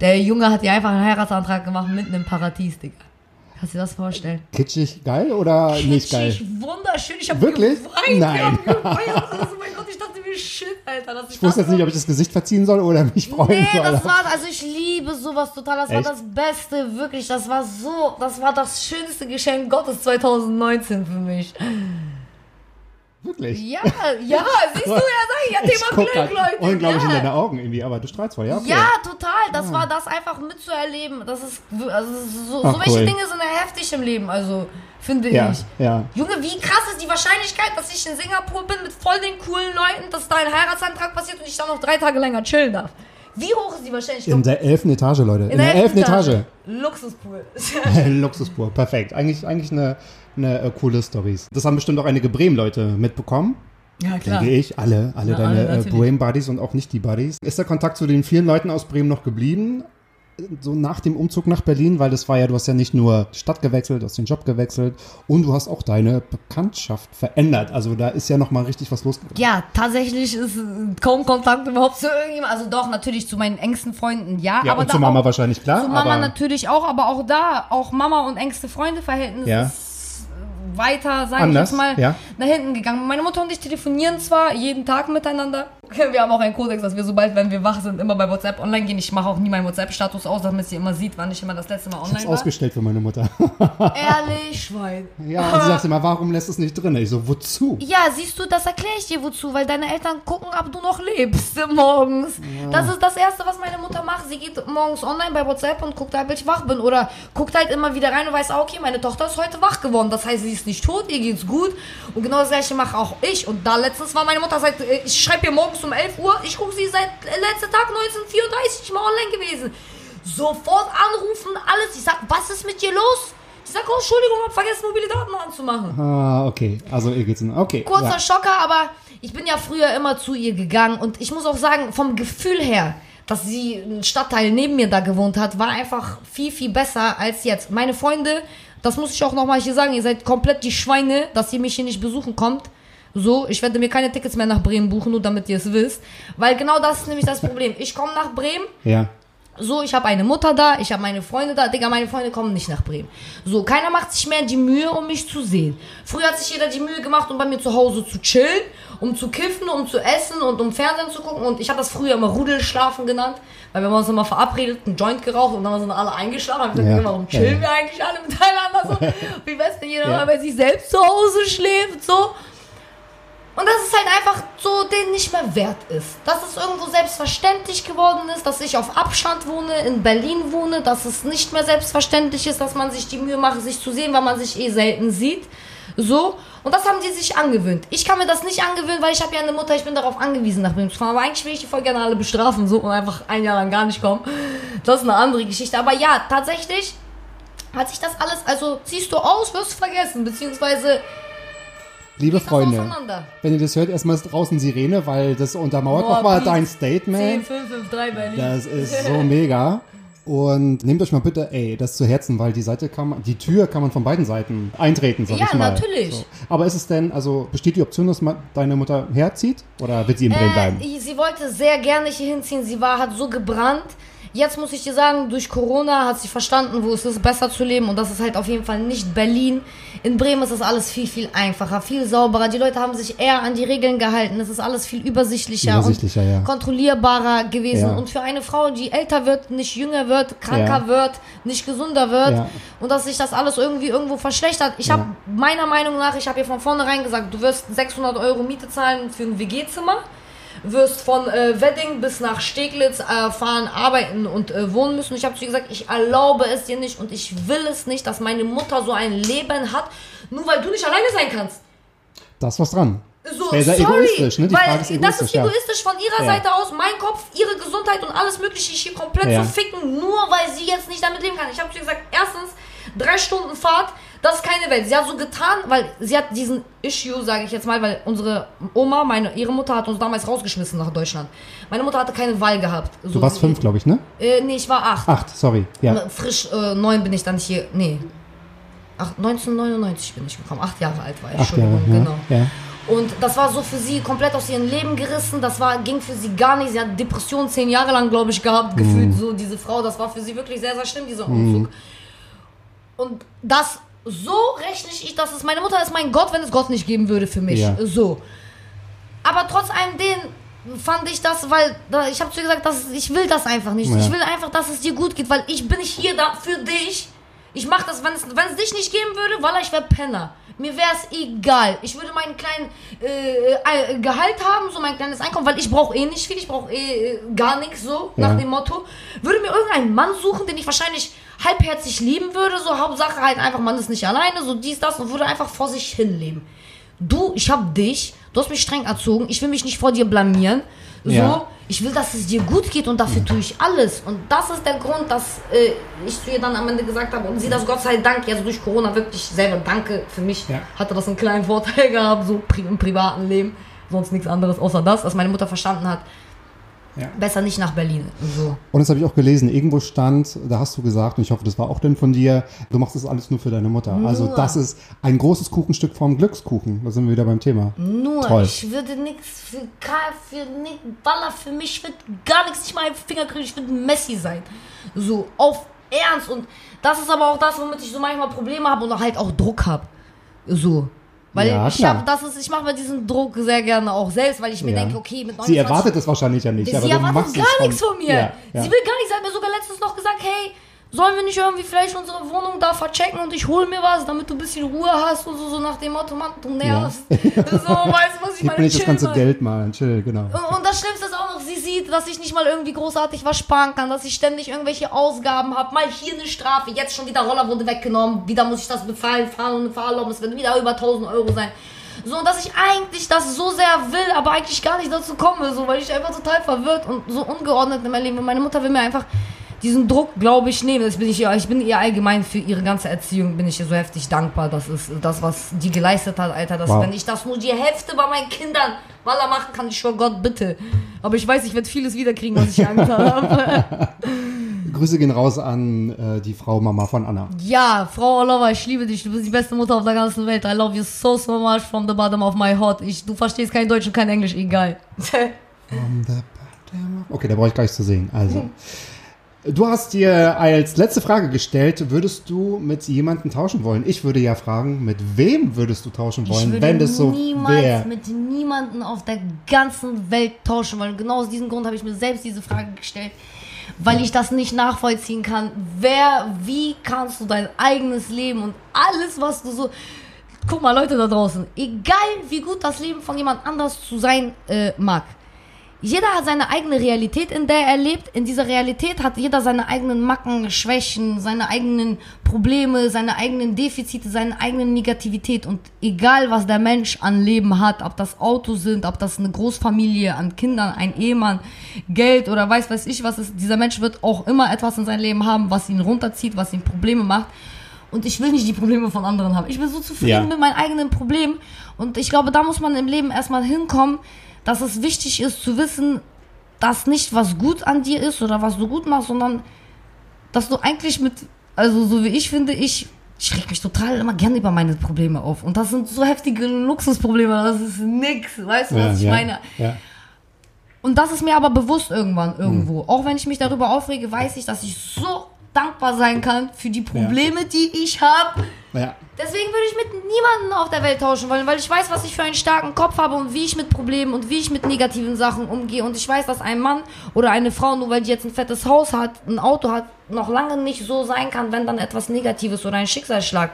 Der Junge hat dir einfach einen Heiratsantrag gemacht mitten im Paradies, Digga. Kannst du dir das vorstellen? Kitschig geil oder nicht geil? Kitschig, wunderschön. Ich hab Wirklich? geweint. Nein. Ich hab geweint. Oh mein Gott, ich dachte mir, shit, Alter. Dass Ich wusste jetzt nicht, ob ich das Gesicht verziehen soll oder mich freuen Nee, soll. das war, also ich liebe sowas total. Das Echt? war das Beste, wirklich. Das war so, das war das schönste Geschenk Gottes 2019 für mich. Wirklich? Ja, ja, siehst du, ja, sag ich, ja, Ich Thema Glück, grad Leute. unglaublich ja. in deine Augen irgendwie, aber du strahlst voll, ja? Okay. Ja, total. Das war das einfach mitzuerleben. Das ist, also so, Ach, so welche cool. Dinge sind ja heftig im Leben, also finde Ja, ich. ja. Junge, wie krass ist die Wahrscheinlichkeit, dass ich in Singapur bin mit voll den coolen Leuten, dass da ein Heiratsantrag passiert und ich dann noch drei Tage länger chillen darf? Wie hoch ist die Wahrscheinlichkeit? In der elften Etage, Leute. In, der elften Etage. Luxuspool. Luxuspur, perfekt. Eigentlich, eigentlich eine, eine äh, coole Stories. Das haben bestimmt auch einige Bremen-Leute mitbekommen. ja, Denke ich. Alle, alle Ja, deine alle, äh. Bremen-Buddies und auch nicht die Buddies. Ist der Kontakt zu den vielen Leuten aus Bremen noch geblieben? So nach dem Umzug nach Berlin, weil das war ja, du hast ja nicht nur Stadt gewechselt, du hast den Job gewechselt und du hast auch deine Bekanntschaft verändert. Also da ist ja nochmal richtig was losgegangen. Ja, tatsächlich ist äh, kaum Kontakt überhaupt zu irgendjemandem. Also doch, natürlich zu meinen engsten Freunden, ja. Ja, aber und zu Mama auch, wahrscheinlich, klar. Zu Mama natürlich auch, aber auch da, auch Mama und engste Freunde-Verhältnis Ja. ist weiter, ich Anders, jetzt mal, ja. nach hinten gegangen. Meine Mutter und ich telefonieren zwar jeden Tag miteinander. Wir haben auch einen Kodex, dass wir sobald, wenn wir wach sind, immer bei WhatsApp online gehen. Ich mache auch nie meinen WhatsApp-Status aus, damit sie immer sieht, wann ich immer das letzte Mal Ich online war. ausgestellt für meine Mutter. Ehrlich, Schwein. ja, und sie sagt immer, warum lässt es nicht drin? Ich so, wozu? Ja, siehst du, das erkläre ich dir wozu, weil deine Eltern gucken, ob du noch lebst morgens. Das ist das Erste, was meine Mutter macht. Sie geht morgens online bei WhatsApp und guckt halt, ob ich wach bin. Oder guckt halt immer wieder rein und weiß, ah, okay, meine Tochter ist heute wach geworden. Das heißt, sie ist nicht tot, ihr geht's gut. Und genau das gleiche mache auch ich. Und da letztens war meine Mutter seit, äh, ich schreibe ihr morgens um 11 Uhr, ich gucke sie seit äh, letzten Tag 1934 mal online gewesen. Sofort anrufen, alles. Ich sag, was ist mit dir los? Ich sag, oh, Entschuldigung, hab vergessen, mobile Daten anzumachen. Ah, okay. Also ihr geht's in. Okay. Kurzer ja. Schocker, aber ich bin ja früher immer zu ihr gegangen und ich muss auch sagen, vom Gefühl her, dass sie ein Stadtteil neben mir da gewohnt hat, war einfach viel, viel besser als jetzt. Meine Freunde, das muss ich auch nochmal hier sagen, ihr seid komplett die Schweine, dass ihr mich hier nicht besuchen kommt. So, ich werde mir keine Tickets mehr nach Bremen buchen, nur damit ihr es wisst. Weil genau das ist nämlich das Problem. Ich komme nach Bremen, Ja. So, ich habe eine Mutter da, ich habe meine Freunde da. Digga, meine Freunde kommen nicht nach Bremen. So, keiner macht sich mehr die Mühe, um mich zu sehen. Früher hat sich jeder die Mühe gemacht, um bei mir zu Hause zu chillen, um zu kiffen, um zu essen und um Fernsehen zu gucken. Und ich habe das früher immer Rudelschlafen genannt, weil wir haben uns immer verabredet, einen Joint geraucht und dann sind alle eingeschlafen. Gesagt, Ja. warum chillen Ja. wir eigentlich alle miteinander so? Wie wär's, wenn jeder Ja. mal bei sich selbst zu Hause schläft, so? Und dass es halt einfach so den nicht mehr wert ist. Dass es irgendwo selbstverständlich geworden ist, dass ich auf Abstand wohne, in Berlin wohne, dass es nicht mehr selbstverständlich ist, dass man sich die Mühe macht, sich zu sehen, weil man sich eh selten sieht. So. Und das haben die sich angewöhnt. Ich kann mir das nicht angewöhnen, weil ich habe ja eine Mutter, ich bin darauf angewiesen, nach Bremen zu fahren. Aber eigentlich will ich die voll gerne alle bestrafen so und einfach ein Jahr lang gar nicht kommen. Das ist eine andere Geschichte. Aber ja, tatsächlich hat sich das alles, also ziehst du aus, wirst vergessen, beziehungsweise Liebe geht Freunde, wenn ihr das hört, erstmal ist draußen Sirene, weil das untermauert Boah, nochmal dein 10, Statement. 5, 5, 3 Berlin. Das ist so mega. Und nehmt euch mal bitte, ey, das zu Herzen, weil die Seite kann man, die Tür kann man von beiden Seiten eintreten, sag Ja, ich mal. natürlich. So. Aber ist es denn, also besteht die Option, dass ma- deine Mutter herzieht? Oder wird sie in Bremen bleiben? Äh, sie wollte sehr gerne hier hinziehen. Sie war, hat so gebrannt. Jetzt muss ich dir sagen, durch Corona hat sie verstanden, wo es ist, besser zu leben. Und das ist halt auf jeden Fall nicht Berlin. In Bremen ist das alles viel, viel einfacher, viel sauberer. Die Leute haben sich eher an die Regeln gehalten. Es ist alles viel übersichtlicher, Übersichtlicher, und ja. kontrollierbarer gewesen. Ja. Und für eine Frau, die älter wird, nicht jünger wird, kranker Ja. wird, nicht gesunder wird und dass sich das alles irgendwie irgendwo verschlechtert. Ich habe meiner Meinung nach, ich habe ihr von vornherein gesagt, du wirst 600 Euro Miete zahlen für ein WG-Zimmer wirst von äh, Wedding bis nach Steglitz äh, fahren, arbeiten und äh, wohnen müssen. Ich habe zu ihr gesagt, ich erlaube es dir nicht und ich will es nicht, dass meine Mutter so ein Leben hat, nur weil du nicht alleine sein kannst. Da ist was dran. So, sorry, egoistisch, ne? Die weil Frage ist das egoistisch, ist ja. egoistisch von ihrer Ja. Seite aus, mein Kopf, ihre Gesundheit und alles mögliche hier komplett Ja. zu ficken, nur weil sie jetzt nicht damit leben kann. Ich habe zu ihr gesagt, erstens, drei Stunden Fahrt, das ist keine Welt. Sie hat so getan, weil sie hat diesen Issue, sage ich jetzt mal, weil unsere Oma, meine, ihre Mutter hat uns damals rausgeschmissen nach Deutschland. Meine Mutter hatte keine Wahl gehabt. So, Du warst fünf, glaube ich, ne? Äh, nee, ich war acht. Acht, sorry. Ja. Frisch äh, neun bin ich dann hier, nee. Ach, 1999 bin ich gekommen. Acht Jahre alt war ich. Acht Jahre, ja. genau. ja. Und das war so für sie komplett aus ihrem Leben gerissen. Das war, ging für sie gar nicht. Sie hat Depressionen zehn Jahre lang, glaube ich, gehabt, gefühlt. So, diese Frau, das war für sie wirklich sehr, sehr schlimm, dieser Umzug. Und das, so rechne ich, das ist, meine Mutter ist mein Gott, wenn es Gott nicht geben würde für mich. Ja. So. Aber trotz allem den fand ich das, weil ich habe zu ihr gesagt, dass, ich will das einfach nicht. Ja. Ich will einfach, dass es dir gut geht, weil ich bin hier da für dich. Ich mache das, wenn es, wenn es dich nicht geben würde, weil ich wäre Penner. Mir wäre es egal. Ich würde meinen kleinen äh, äh, Gehalt haben, so mein kleines Einkommen, weil ich brauche eh nicht viel, ich brauche eh äh, gar nichts so, Ja. nach dem Motto. Würde mir irgendeinen Mann suchen, den ich wahrscheinlich halbherzig lieben würde, so Hauptsache halt einfach, man ist nicht alleine, so dies, das und würde einfach vor sich hin leben. Du, ich hab dich, du hast mich streng erzogen, ich will mich nicht vor dir blamieren. So, Ja. ich will, dass es dir gut geht und dafür tue ich alles. Und das ist der Grund, dass äh, ich zu ihr dann am Ende gesagt habe und sie das Gott sei Dank, also durch Corona wirklich selber, danke, für mich Ja. hatte das einen kleinen Vorteil gehabt, so pri im privaten Leben. Sonst nichts anderes außer das, dass meine Mutter verstanden hat, Ja. besser nicht nach Berlin. So. Und das habe ich auch gelesen. Irgendwo stand, da hast du gesagt, und ich hoffe, das war auch denn von dir, du machst das alles nur für deine Mutter. Also Nur. das ist ein großes Kuchenstück vom Glückskuchen. Da sind wir wieder beim Thema. Nur, Toll. ich würde nichts für Karl, für Nick Baller, für mich wird gar nichts, nicht mal einen Finger kriegen, ich würde Messi sein. So, auf Ernst. Und das ist aber auch das, womit ich so manchmal Probleme habe und halt auch Druck habe. So. Weil Ja, ich habe, das ist, ich mache mir diesen Druck sehr gerne auch selbst, weil ich mir Ja. denke, okay, mit 29 Sie erwartet es wahrscheinlich ja nicht, Sie aber du erwartet gar nichts von mir. Ja. Sie will gar nichts. Sie hat mir sogar letztens noch gesagt, hey, sollen wir nicht irgendwie vielleicht unsere Wohnung da verchecken und ich hole mir was, damit du ein bisschen Ruhe hast und so, so nach dem Motto, Mann, du nervst. so, weißt du, was ich Gib meine? mir nicht das ganze. Geld mal, chill, genau. Und, und dass ich nicht mal irgendwie großartig was sparen kann, dass ich ständig irgendwelche Ausgaben habe. Mal hier eine Strafe, jetzt schon wieder Roller wurde weggenommen, wieder muss ich das bezahlen, fahren und Fahrerlaubnis wird wieder über 1000 Euro sein. So, dass ich eigentlich das so sehr will, aber eigentlich gar nicht dazu komme, so, weil ich einfach total verwirrt und so ungeordnet in meinem Leben. Und meine Mutter will mir einfach diesen Druck, glaube ich, nehmen. Das bin ich, ihr, ich bin ihr allgemein für ihre ganze Erziehung, bin ich ihr so heftig dankbar. Das ist das, was die geleistet hat, Alter. Dass, Wow. wenn ich das nur die Hälfte bei meinen Kindern Waller machen kann, ich schwör Gott, bitte. Aber ich weiß, ich werde vieles wiederkriegen, was ich Angst habe. Grüße gehen raus an äh, die Frau Mama von Anna. ja, Frau Oliver, ich liebe dich. Du bist die beste Mutter auf der ganzen Welt. I love you so, so much from the bottom of my heart. Ich, du verstehst kein Deutsch und kein Englisch, egal. Okay, da brauche ich gar nicht zu sehen. Also. Du hast dir als letzte Frage gestellt, würdest du mit jemandem tauschen wollen? Ich würde ja fragen, mit wem würdest du tauschen Ich wollen, würde wenn das so niemals wäre? mit niemandem auf der ganzen Welt tauschen wollen. Genau aus diesem Grund habe ich mir selbst diese Frage gestellt, weil ich das nicht nachvollziehen kann. Wer, wie kannst du dein eigenes Leben und alles, was du so... Guck mal, Leute da draußen, egal wie gut das Leben von jemand anders zu sein äh, mag, jeder hat seine eigene Realität, in der er lebt. In dieser Realität hat jeder seine eigenen Macken, Schwächen, seine eigenen Probleme, seine eigenen Defizite, seine eigene Negativität. Und egal, was der Mensch an Leben hat, ob das Auto sind, ob das eine Großfamilie an Kindern, ein Ehemann, Geld oder weiß weiß ich was ist, dieser Mensch wird auch immer etwas in seinem Leben haben, was ihn runterzieht, was ihm Probleme macht. Und ich will nicht die Probleme von anderen haben. Ich bin so zufrieden Ja. mit meinen eigenen Problemen. Und ich glaube, da muss man im Leben erstmal hinkommen, dass es wichtig ist zu wissen, dass nicht was gut an dir ist oder was du gut machst, sondern dass du eigentlich mit, also so wie ich finde, ich, ich reg mich total immer gerne über meine Probleme auf. Und das sind so heftige Luxusprobleme, das ist nix, weißt du, Ja, was ich ja, meine? ja. Und das ist mir aber bewusst irgendwann irgendwo. Auch wenn ich mich darüber aufrege, weiß ich, dass ich so dankbar sein kann für die Probleme, die ich habe. Ja. Deswegen würde ich mit niemandem auf der Welt tauschen wollen, weil ich weiß, was ich für einen starken Kopf habe und wie ich mit Problemen und wie ich mit negativen Sachen umgehe. Und ich weiß, dass ein Mann oder eine Frau, nur weil die jetzt ein fettes Haus hat, ein Auto hat, noch lange nicht so sein kann, wenn dann etwas Negatives oder ein Schicksalsschlag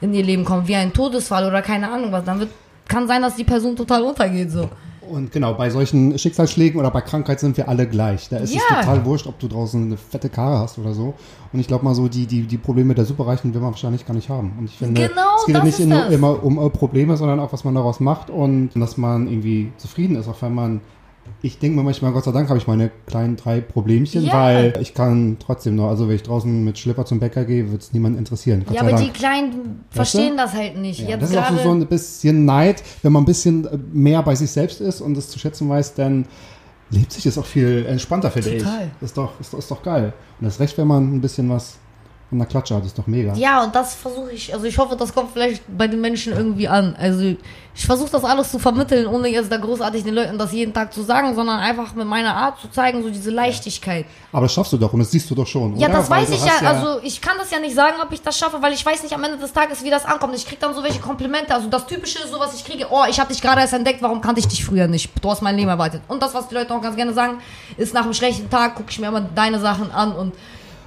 in ihr Leben kommt, wie ein Todesfall oder keine Ahnung was. Dann wird, kann sein, dass die Person total untergeht, so. Und genau, bei solchen Schicksalsschlägen oder bei Krankheit sind wir alle gleich. Da ist Ja. es total wurscht, ob du draußen eine fette Karre hast oder so. Und ich glaube mal so, die, die, die Probleme der Superreichen will man wahrscheinlich gar nicht haben. Und ich finde, Genau, es geht ja nicht immer um äh, Probleme, sondern auch, was man daraus macht und dass man irgendwie zufrieden ist, auch wenn man ich denke mir manchmal, Gott sei Dank habe ich meine kleinen drei Problemchen, Ja. weil ich kann trotzdem noch, also wenn ich draußen mit Schlipper zum Bäcker gehe, wird es niemand interessieren. Gott Ja, sei aber Dank. die Kleinen verstehen das halt nicht. Ja, das ist auch so ein bisschen Neid, wenn man ein bisschen äh, mehr bei sich selbst ist und es zu schätzen weiß, dann lebt sich das auch viel entspannter, finde ich. Total. Ist doch, ist, ist doch geil. Und das Recht, wenn man ein bisschen was von der Klatsche hat, ist doch mega. Ja, und das versuche ich, also ich hoffe, das kommt vielleicht bei den Menschen irgendwie an. Also ich versuche das alles zu vermitteln, ohne jetzt da großartig den Leuten das jeden Tag zu sagen, sondern einfach mit meiner Art zu zeigen, so diese Leichtigkeit. Aber das schaffst du doch und das siehst du doch schon. Ja, oder? das Weil weiß ich ja, hast also ich kann das ja nicht sagen, ob ich das schaffe, weil ich weiß nicht am Ende des Tages, wie das ankommt. Ich krieg dann so welche Komplimente, also das Typische ist so, was ich kriege, oh, ich habe dich gerade erst entdeckt, warum kannte ich dich früher nicht? Du hast mein Leben erwartet. Und das, was die Leute auch ganz gerne sagen, ist nach einem schlechten Tag, gucke ich mir immer deine Sachen an und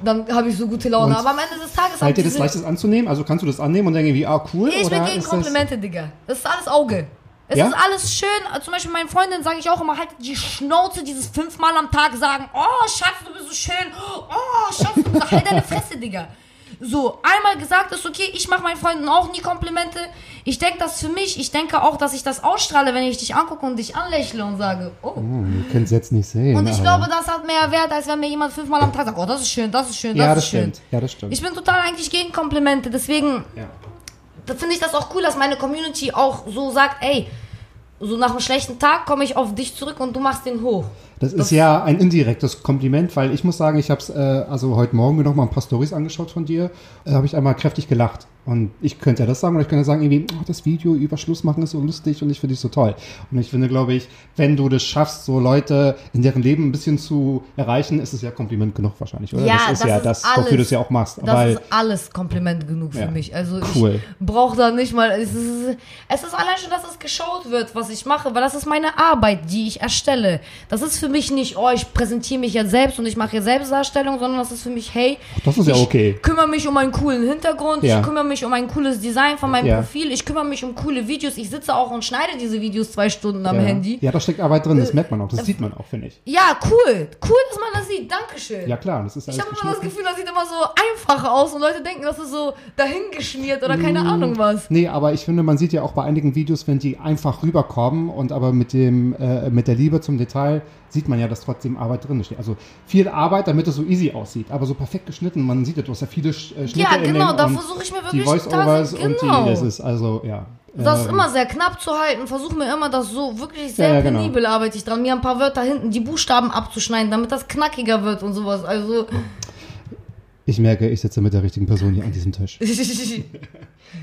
dann habe ich so gute Laune. Und Aber am Ende des Tages Fällt dir das leicht, das anzunnehmen? Also kannst du das annehmen und denken, wie, ah, cool? Ich oder bin gegen Komplimente, Digga. Das ist alles Auge. Es Ja? ist alles schön. Zum Beispiel meinen Freundinnen sage ich auch immer, halt die Schnauze, dieses fünfmal am Tag sagen, oh, Schatz, du bist so schön. Oh, Schatz, du bist so... Halt deine Fresse, Digga. So, einmal gesagt ist okay, ich mache meinen Freunden auch nie Komplimente. Ich denke das für mich. Ich denke auch, dass ich das ausstrahle, wenn ich dich angucke und dich anlächle und sage, oh. Hm, ihr könnt es jetzt nicht sehen. Und ich glaube, das hat mehr Wert, als wenn mir jemand fünfmal am Tag sagt, oh, das ist schön, das ist schön, das Ja, ist das schön. stimmt. Ja, das stimmt. Ich bin total eigentlich gegen Komplimente, deswegen ja. finde ich das auch cool, dass meine Community auch so sagt, ey, so nach einem schlechten Tag komme ich auf dich zurück und du machst den hoch. Das ist ja ein indirektes Kompliment, weil ich muss sagen, ich habe es äh, also heute Morgen noch mal ein paar Stories angeschaut von dir. Da habe ich einmal kräftig gelacht. Und ich könnte ja das sagen oder ich könnte sagen, irgendwie, oh, das Video über Schluss machen ist so lustig und ich finde dich so toll. Und ich finde, glaube ich, wenn du das schaffst, so Leute in deren Leben ein bisschen zu erreichen, ist es ja Kompliment genug wahrscheinlich, oder? Ja, das ist das ja ist das, alles. wofür du es ja auch machst. Das weil, ist alles Kompliment genug für Ja. mich. Also Cool. ich brauche da nicht mal. Es ist, es ist allein schon, dass es geschaut wird, was ich mache, weil das ist meine Arbeit, die ich erstelle. Das ist für mich nicht, oh, ich präsentiere mich jetzt selbst und ich mache jetzt Selbstdarstellung, sondern das ist für mich, hey, das ist ja ich okay. kümmere mich um einen coolen Hintergrund, Ja. ich kümmere mich um ein cooles Design von meinem Ja. Profil, ich kümmere mich um coole Videos, ich sitze auch und schneide diese Videos zwei Stunden am ja. Handy. Ja, da steckt Arbeit drin, das Äh, merkt man auch, das sieht man auch, finde ich. Ja, cool. Cool, dass man das sieht. Dankeschön. Ja, klar, das ist ich habe immer das. Gefühl, das sieht immer so einfach aus und Leute denken, das ist so dahingeschmiert oder keine Mm. Ahnung was. Nee, aber ich finde, man sieht ja auch bei einigen Videos, wenn die einfach rüberkommen und aber mit dem, äh, mit der Liebe zum Detail sieht man ja, dass trotzdem Arbeit drin steht. Also viel Arbeit, damit es so easy aussieht, aber so perfekt geschnitten. Man sieht ja, du hast ja viele äh, Schnitte Ja, genau, da versuche ich mir wirklich Voice-Overs tausend- und genau. die, das ist also, ja. Das ist ähm, immer sehr knapp zu halten. Versuche mir immer das so wirklich sehr Ja, ja, genau. penibel arbeite ich dran, mir ein paar Wörter hinten die Buchstaben abzuschneiden, damit das knackiger wird und sowas. Also Ich merke, ich sitze mit der richtigen Person hier an diesem Tisch.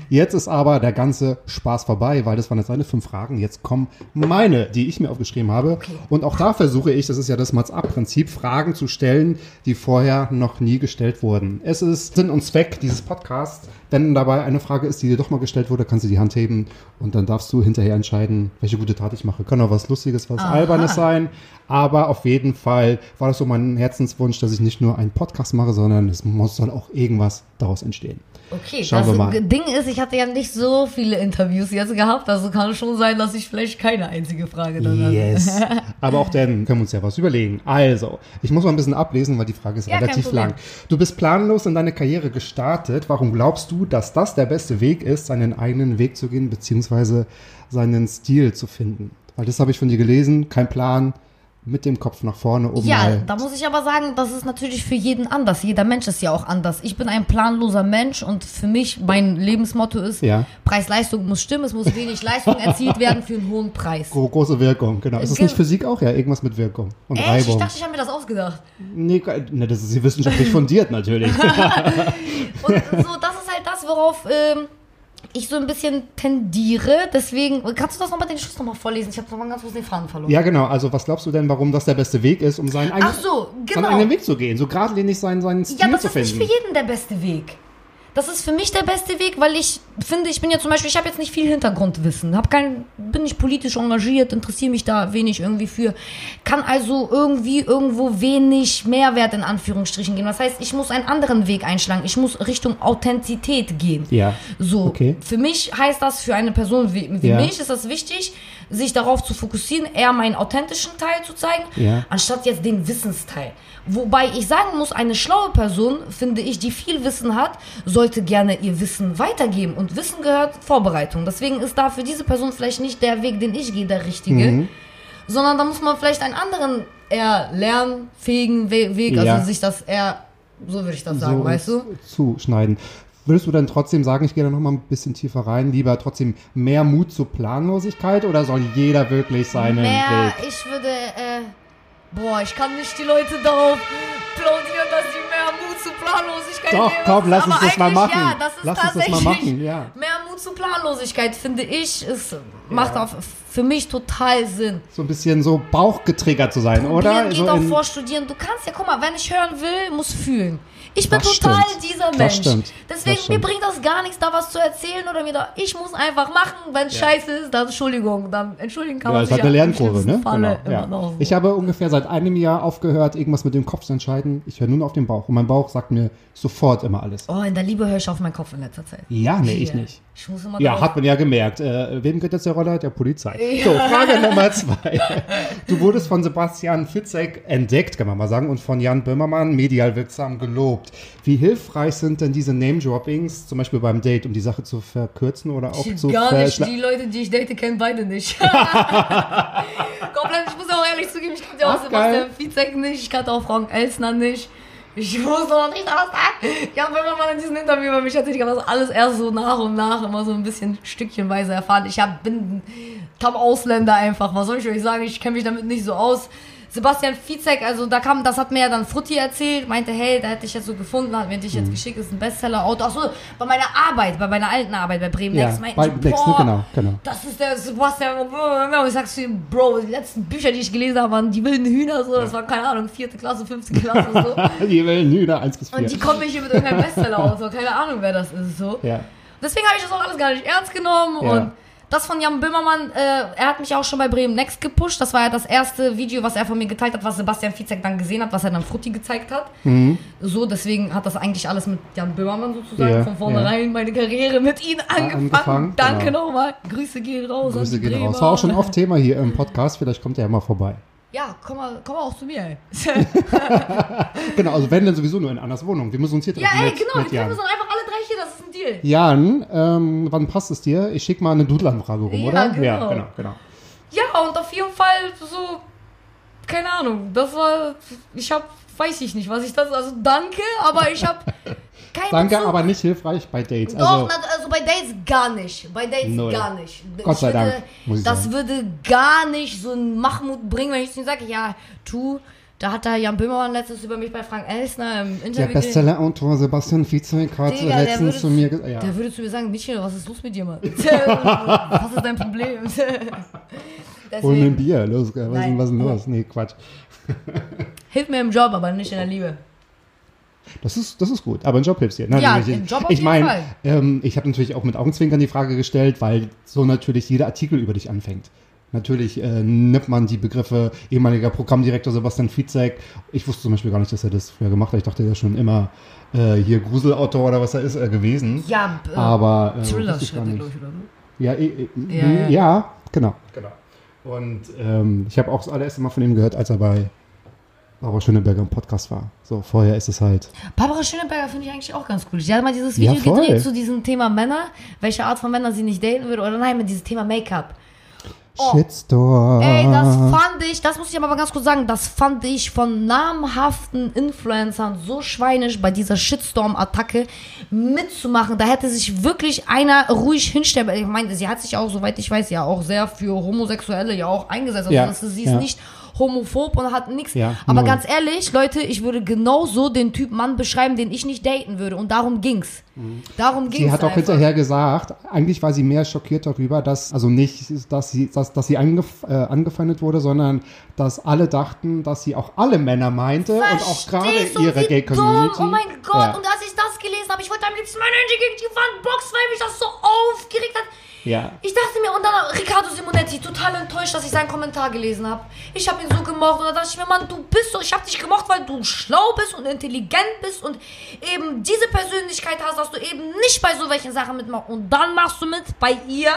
Jetzt ist aber der ganze Spaß vorbei, weil das waren jetzt seine fünf Fragen. Jetzt kommen meine, die ich mir aufgeschrieben habe. Und auch da versuche ich, das ist ja das Mats-Up-Prinzip, Fragen zu stellen, die vorher noch nie gestellt wurden. Es ist Sinn und Zweck dieses Podcasts. Wenn dabei eine Frage ist, die dir doch mal gestellt wurde, kannst du die Hand heben und dann darfst du hinterher entscheiden, welche gute Tat ich mache. Kann auch was Lustiges, was Albernes sein. Aber auf jeden Fall war das so mein Herzenswunsch, dass ich nicht nur einen Podcast mache, sondern es muss soll auch irgendwas daraus entstehen. Okay, Schauen das wir mal. Ding ist, ich hatte ja nicht so viele Interviews jetzt gehabt, also kann es schon sein, dass ich vielleicht keine einzige Frage dann hatte. Yes. Aber auch dann können wir uns ja was überlegen. Also, ich muss mal ein bisschen ablesen, weil die Frage ist Ja, relativ lang. Du bist planlos in deine Karriere gestartet. Warum glaubst du, dass das der beste Weg ist, seinen eigenen Weg zu gehen, beziehungsweise seinen Stil zu finden? Weil das habe ich von dir gelesen. Kein Plan, mit dem Kopf nach vorne, um Ja, mal. da muss ich aber sagen, das ist natürlich für jeden anders. Jeder Mensch ist ja auch anders. Ich bin ein planloser Mensch und für mich, mein Lebensmotto ist, Ja. Preis-Leistung muss stimmen, es muss wenig Leistung erzielt werden für einen hohen Preis. Gro große Wirkung, genau. Ist das Ge- nicht Physik auch? Ja, irgendwas mit Wirkung und Echt? Ich Reibung. dachte, ich habe mir das ausgedacht. nee, ne, das ist wissenschaftlich fundiert natürlich. Und so, das ist halt das, worauf ähm, ich so ein bisschen tendiere. Deswegen, kannst du das nochmal den Schluss nochmal vorlesen? Ich habe nochmal ganz kurz den Faden verloren. Ja, genau. Also, was glaubst du denn, warum das der beste Weg ist, um seinen eigenen, so, seinen genau. eigenen Weg zu gehen? So geradlinig seinen, seinen Stil Ja, das zu ist nicht finden. für jeden der beste Weg. Das ist für mich der beste Weg, weil ich finde, ich bin ja zum Beispiel, ich habe jetzt nicht viel Hintergrundwissen, hab kein, bin nicht politisch engagiert, interessiere mich da wenig irgendwie für, kann also irgendwie irgendwo wenig Mehrwert in Anführungsstrichen gehen. Das heißt, ich muss einen anderen Weg einschlagen. Ich muss Richtung Authentizität gehen. Ja. So, Okay. für mich heißt das, für eine Person wie, wie Ja. mich ist das wichtig, sich darauf zu fokussieren, eher meinen authentischen Teil zu zeigen, Ja. anstatt jetzt den Wissensteil. Wobei ich sagen muss, eine schlaue Person, finde ich, die viel Wissen hat, sollte gerne ihr Wissen weitergeben. Und Wissen gehört Vorbereitung. Deswegen ist da für diese Person vielleicht nicht der Weg, den ich gehe, der richtige. Mhm. Sondern da muss man vielleicht einen anderen, eher lernfähigen We Weg, also Ja. sich das eher, so würde ich das sagen, so weißt du? zuschneiden. Würdest du dann trotzdem sagen, ich gehe da noch mal ein bisschen tiefer rein, lieber trotzdem mehr Mut zur Planlosigkeit oder soll jeder wirklich seinen Mehr, Weg? ich würde, äh, boah, ich kann nicht die Leute darauf plaudieren, dass sie mehr Mut zu Planlosigkeit Doch, nehmen. komm, lass uns das mal machen. Ja, das ist Lass uns das mal tatsächlich machen, ja. Mehr Mut zu Planlosigkeit, finde ich, ist, macht Ja. auf für mich total Sinn. So ein bisschen so bauchgetriggert zu sein, oder? Probieren geht so auch in- vor Studieren. Du kannst ja, guck mal, wenn ich hören will, muss fühlen. Ich bin Das total stimmt. dieser Das Mensch. stimmt. Deswegen, Das mir stimmt. bringt das gar nichts, da was zu erzählen oder mir da. Ich muss einfach machen. Wenn es scheiße ist, dann Entschuldigung. Dann entschuldigen kann Ja, man es sich hat eine ja Lernkurve, ne? Falle Genau, ja. so. Ich habe ungefähr seit einem Jahr aufgehört, irgendwas mit dem Kopf zu entscheiden. Ich höre nur noch auf den Bauch. Und mein Bauch sagt mir sofort immer alles. Oh, in der Liebe höre ich auf meinen Kopf in letzter Zeit. Ja, nee, ich Hier. nicht. Ich muss immer Ja, hat man ja gemerkt. Äh, wem geht jetzt der Roller? Der Polizei. So, Frage Nummer zwei. Du wurdest von Sebastian Fitzek entdeckt, kann man mal sagen, und von Jan Böhmermann medial wirksam gelobt. Wie hilfreich sind denn diese Name-Droppings, zum Beispiel beim Date, um die Sache zu verkürzen oder auch zu Gar nicht. Die Leute, die ich date, kennen beide nicht. Komplett, ich muss auch ehrlich zugeben, ich kannte auch Ach, Sebastian Fitzek nicht, ich kannte auch Frank Elsner nicht. Ich wusste noch nicht, was da. Ja, wenn man mal in diesem Interview über mich erzählt, ich habe das alles erst so nach und nach immer so ein bisschen stückchenweise erfahren. Ich hab, bin kam Ausländer einfach. Was soll ich euch sagen? Ich kenne mich damit nicht so aus. Sebastian Fitzek, also da kam, das hat mir ja dann Frutti erzählt, meinte, hey, da hätte ich jetzt so gefunden, hat mir dich Mhm. jetzt geschickt, ist ein Bestseller-Auto. Achso, bei meiner Arbeit, bei meiner alten Arbeit bei Bremen Ja, Next, meinten bei sie, Next, ne? boah, Genau, genau. das ist der Sebastian. Und ich sag's zu ihm, Bro, die letzten Bücher, die ich gelesen habe, waren die wilden Hühner, so, das war keine Ahnung, vierte Klasse, fünfte Klasse, so. Die Wellen Hühner 1 bis 4. Und die kommen mich hier mit irgendeinem Bestseller-Auto, keine Ahnung, wer das ist, so. ja. Deswegen habe ich das auch alles gar nicht ernst genommen Ja. und das von Jan Böhmermann, äh, er hat mich auch schon bei Bremen Next gepusht. Das war ja das erste Video, was er von mir geteilt hat, was Sebastian Fitzek dann gesehen hat, was er dann Frutti gezeigt hat. So, deswegen hat das eigentlich alles mit Jan Böhmermann sozusagen Mhm. Ja, von vornherein meine Karriere mit ihm angefangen. angefangen, Danke genau. nochmal. Grüße gehen raus. Grüße gehen Bremer. raus. War auch schon oft Thema hier im Podcast, vielleicht kommt er ja mal vorbei. Ja, komm mal, komm mal auch zu mir, ey. Genau, also wenn dann sowieso nur in Anders Wohnung. Wir müssen uns hier ja, treffen ey, mit, genau, mit wir treffen uns einfach alle drei ein Deal. Jan, ähm, wann passt es dir? Ich schicke mal eine Doodle-Anfrage rum, Ja, oder? genau. Ja, genau, genau. Ja, und auf jeden Fall so, keine Ahnung, das war, ich hab, weiß ich nicht, was ich das, also danke, aber ich hab kein Danke, Bezug. aber nicht hilfreich bei Dates. Doch, Also, na, also bei Dates gar nicht. Bei Dates Null. gar nicht. Gott sei würde, Dank, das sagen. würde gar nicht so einen Machmut bringen, wenn ich ihm sage, ja, tu, da hat da Jan Böhmermann letztens über mich bei Frank Elsner im der Interview Bestseller-Autor Sebastian Fitzek hat Digga, der letztens zu mir gesagt, ja. Der würde zu mir sagen, Mädchen, was ist los mit dir, Mann? was ist dein Problem? Hol mir ein Bier, los, was ist Nein. denn was ist denn los? Nee, Quatsch. hilf mir im Job, aber nicht in der Liebe. Das ist, das ist gut, aber ein Job hilft dir. Nein, Ja, ich, im Job auf ich meine, ähm, ich habe natürlich auch mit Augenzwinkern die Frage gestellt, weil so natürlich jeder Artikel über dich anfängt. Natürlich äh, nimmt man die Begriffe ehemaliger Programmdirektor Sebastian Fitzek. Ich wusste zum Beispiel gar nicht, dass er das früher gemacht hat. Ich dachte, er ist schon immer äh, hier Gruselautor oder was er ist äh, gewesen. Ja, äh, Aber äh, Thriller ich gar nicht. ich, oder so. Ja, eh, eh, Ja, ja, ja. genau. genau. Und ähm, ich habe auch das allererste Mal von ihm gehört, als er bei Barbara Schöneberger im Podcast war. So, vorher ist es halt. Barbara Schöneberger finde ich eigentlich auch ganz cool. Sie hat mal dieses Ja, Video voll. gedreht zu diesem Thema Männer, welche Art von Männern sie nicht daten würde, oder nein, mit diesem Thema Make-up. Oh. Shitstorm. Ey, das fand ich, das muss ich aber ganz kurz sagen, das fand ich von namhaften Influencern so schweinisch bei dieser Shitstorm-Attacke mitzumachen. Da hätte sich wirklich einer ruhig hinstellen. Ich meine, sie hat sich auch, soweit ich weiß, ja auch sehr für Homosexuelle ja auch eingesetzt. Also Ja, das ist, sie ist ja. nicht homophob und hat nichts. Ja, aber null. ganz ehrlich, Leute, ich würde genauso den Typ Mann beschreiben, den ich nicht daten würde. Und darum ging's. Darum ging's Mhm. Sie hat auch einfach. hinterher gesagt, eigentlich war sie mehr schockiert darüber, dass, also nicht, dass sie, dass, dass sie angef äh, angefeindet wurde, sondern dass alle dachten, dass sie auch alle Männer meinte und auch gerade Verstehst ihre wie Gay-Community. dumm? Oh mein Gott, Ja. und als ich das gelesen habe, ich wollte am liebsten meine Hände gegen die Wand boxen, weil mich das so. Ja. Ich dachte mir, und dann Riccardo Simonetti, total enttäuscht, dass ich seinen Kommentar gelesen habe. Ich habe ihn so gemocht und dann dachte ich mir, Mann, du bist so, ich habe dich gemocht, weil du schlau bist und intelligent bist und eben diese Persönlichkeit hast, dass du eben nicht bei so welchen Sachen mitmachst. Und dann machst du mit bei ihr.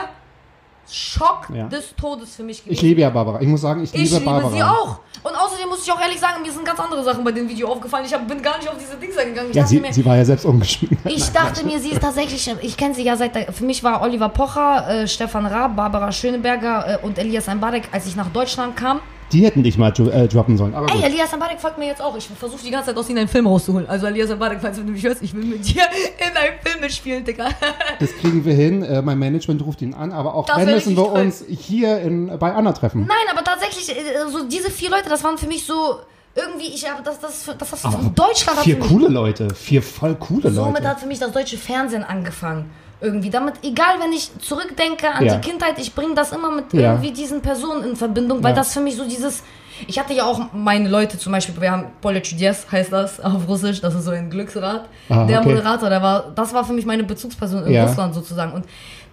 Schock Ja. des Todes für mich gewesen. Ich liebe ja Barbara. Ich muss sagen, ich liebe Ich liebe Barbara. sie auch. Und außerdem muss ich auch ehrlich sagen, mir sind ganz andere Sachen bei dem Video aufgefallen. Ich hab, bin gar nicht auf diese Dings eingegangen. Ich Ja, sie, mir, sie war ja selbst ungeschminkt. ich dachte mir, sie ist tatsächlich, ich kenne sie ja seit, für mich war Oliver Pocher, äh, Stefan Raab, Barbara Schöneberger äh, und Elias Mbarek, als ich nach Deutschland kam. Die hätten dich mal äh, droppen sollen. Aber Ey, gut. Elias Mbarek folgt mir jetzt auch. Ich versuche die ganze Zeit aus ihnen einen Film rauszuholen. Also Elias Mbarek, falls du mich hörst, ich will mit dir in einem Film mitspielen, Digga. Das kriegen wir hin. Äh, mein Management ruft ihn an, aber auch Das dann müssen wir uns hier in, bei Anna treffen. Nein, aber tatsächlich, äh, so diese vier Leute, das waren für mich so irgendwie, ich habe das, das, das, das, Aber Deutschland Vier coole Leute, vier voll coole somit Leute. hat für mich das deutsche Fernsehen angefangen. Irgendwie, damit, egal wenn ich zurückdenke an Ja. die Kindheit, ich bringe das immer mit Ja. irgendwie diesen Personen in Verbindung, weil Ja. das für mich so dieses, ich hatte ja auch meine Leute, zum Beispiel, wir haben Polya Chudies, heißt das auf Russisch, das ist so ein Glücksrad. Ah, der okay. Moderator, der war, das war für mich meine Bezugsperson in. Russland sozusagen. Und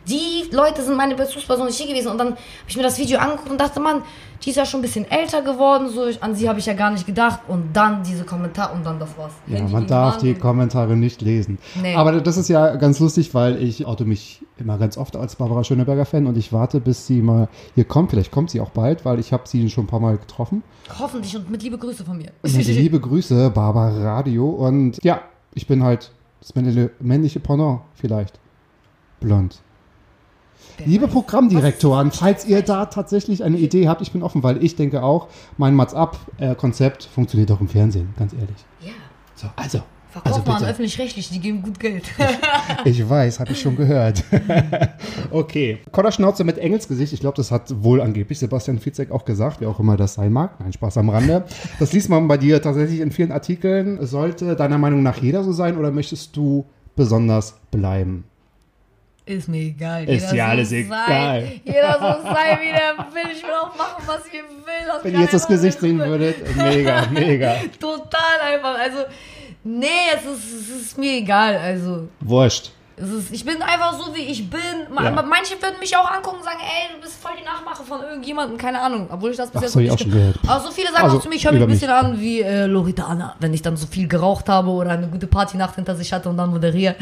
die Leute sind meine Bezugsperson hier gewesen. Und dann habe ich mir das Video angeguckt und dachte, Mann, die ist ja schon ein bisschen älter geworden, so ich, an sie habe ich ja gar nicht gedacht. Und dann diese Kommentare und dann das war's. Ja, man darf die Kommentare nicht lesen. Nee. Aber das ist ja ganz lustig, weil ich oute mich immer ganz oft als Barbara Schöneberger Fan und ich warte, bis sie mal hier kommt. Vielleicht kommt sie auch bald, weil ich habe sie schon ein paar Mal getroffen. Hoffentlich und mit liebe Grüße von mir. Liebe Grüße, Barbara Radio. Und ja, ich bin halt das männliche Pendant vielleicht. Blond. Liebe Programmdirektoren, falls ihr da tatsächlich eine Idee habt, ich bin offen, weil ich denke auch, mein Mats Up-Konzept funktioniert auch im Fernsehen, ganz ehrlich. Ja. So, also. Verkauf also mal öffentlich-rechtlich, die geben gut Geld. Ich weiß, habe ich schon gehört. okay. Kodderschnauze mit Engelsgesicht. Ich glaube, das hat wohl angeblich Sebastian Fitzek auch gesagt, wer auch immer das sein mag. Nein, Spaß am Rande. Das liest man bei dir tatsächlich in vielen Artikeln. Sollte deiner Meinung nach jeder so sein oder möchtest du besonders bleiben? Ist mir egal. Ist soll alles sein. egal. Jeder soll sein, wie der will. Ich will auch machen, was ich will. Wenn ihr jetzt das Gesicht sehen würdet, mega, mega. Total einfach. Also, nee, es ist, es ist mir egal. Also, Wurscht. Ist, ich bin einfach so, wie ich bin. Ma- Ja. aber Manche würden mich auch angucken und sagen, ey, du bist voll die Nachmache von irgendjemandem. Keine Ahnung. Obwohl ich das bis Ach, jetzt noch ich auch nicht schon ge- gehört. Aber so viele sagen Also, auch zu mir, ich höre mich ein bisschen an wie äh, Loredana, wenn ich dann so viel geraucht habe oder eine gute Partynacht hinter sich hatte und dann moderiere.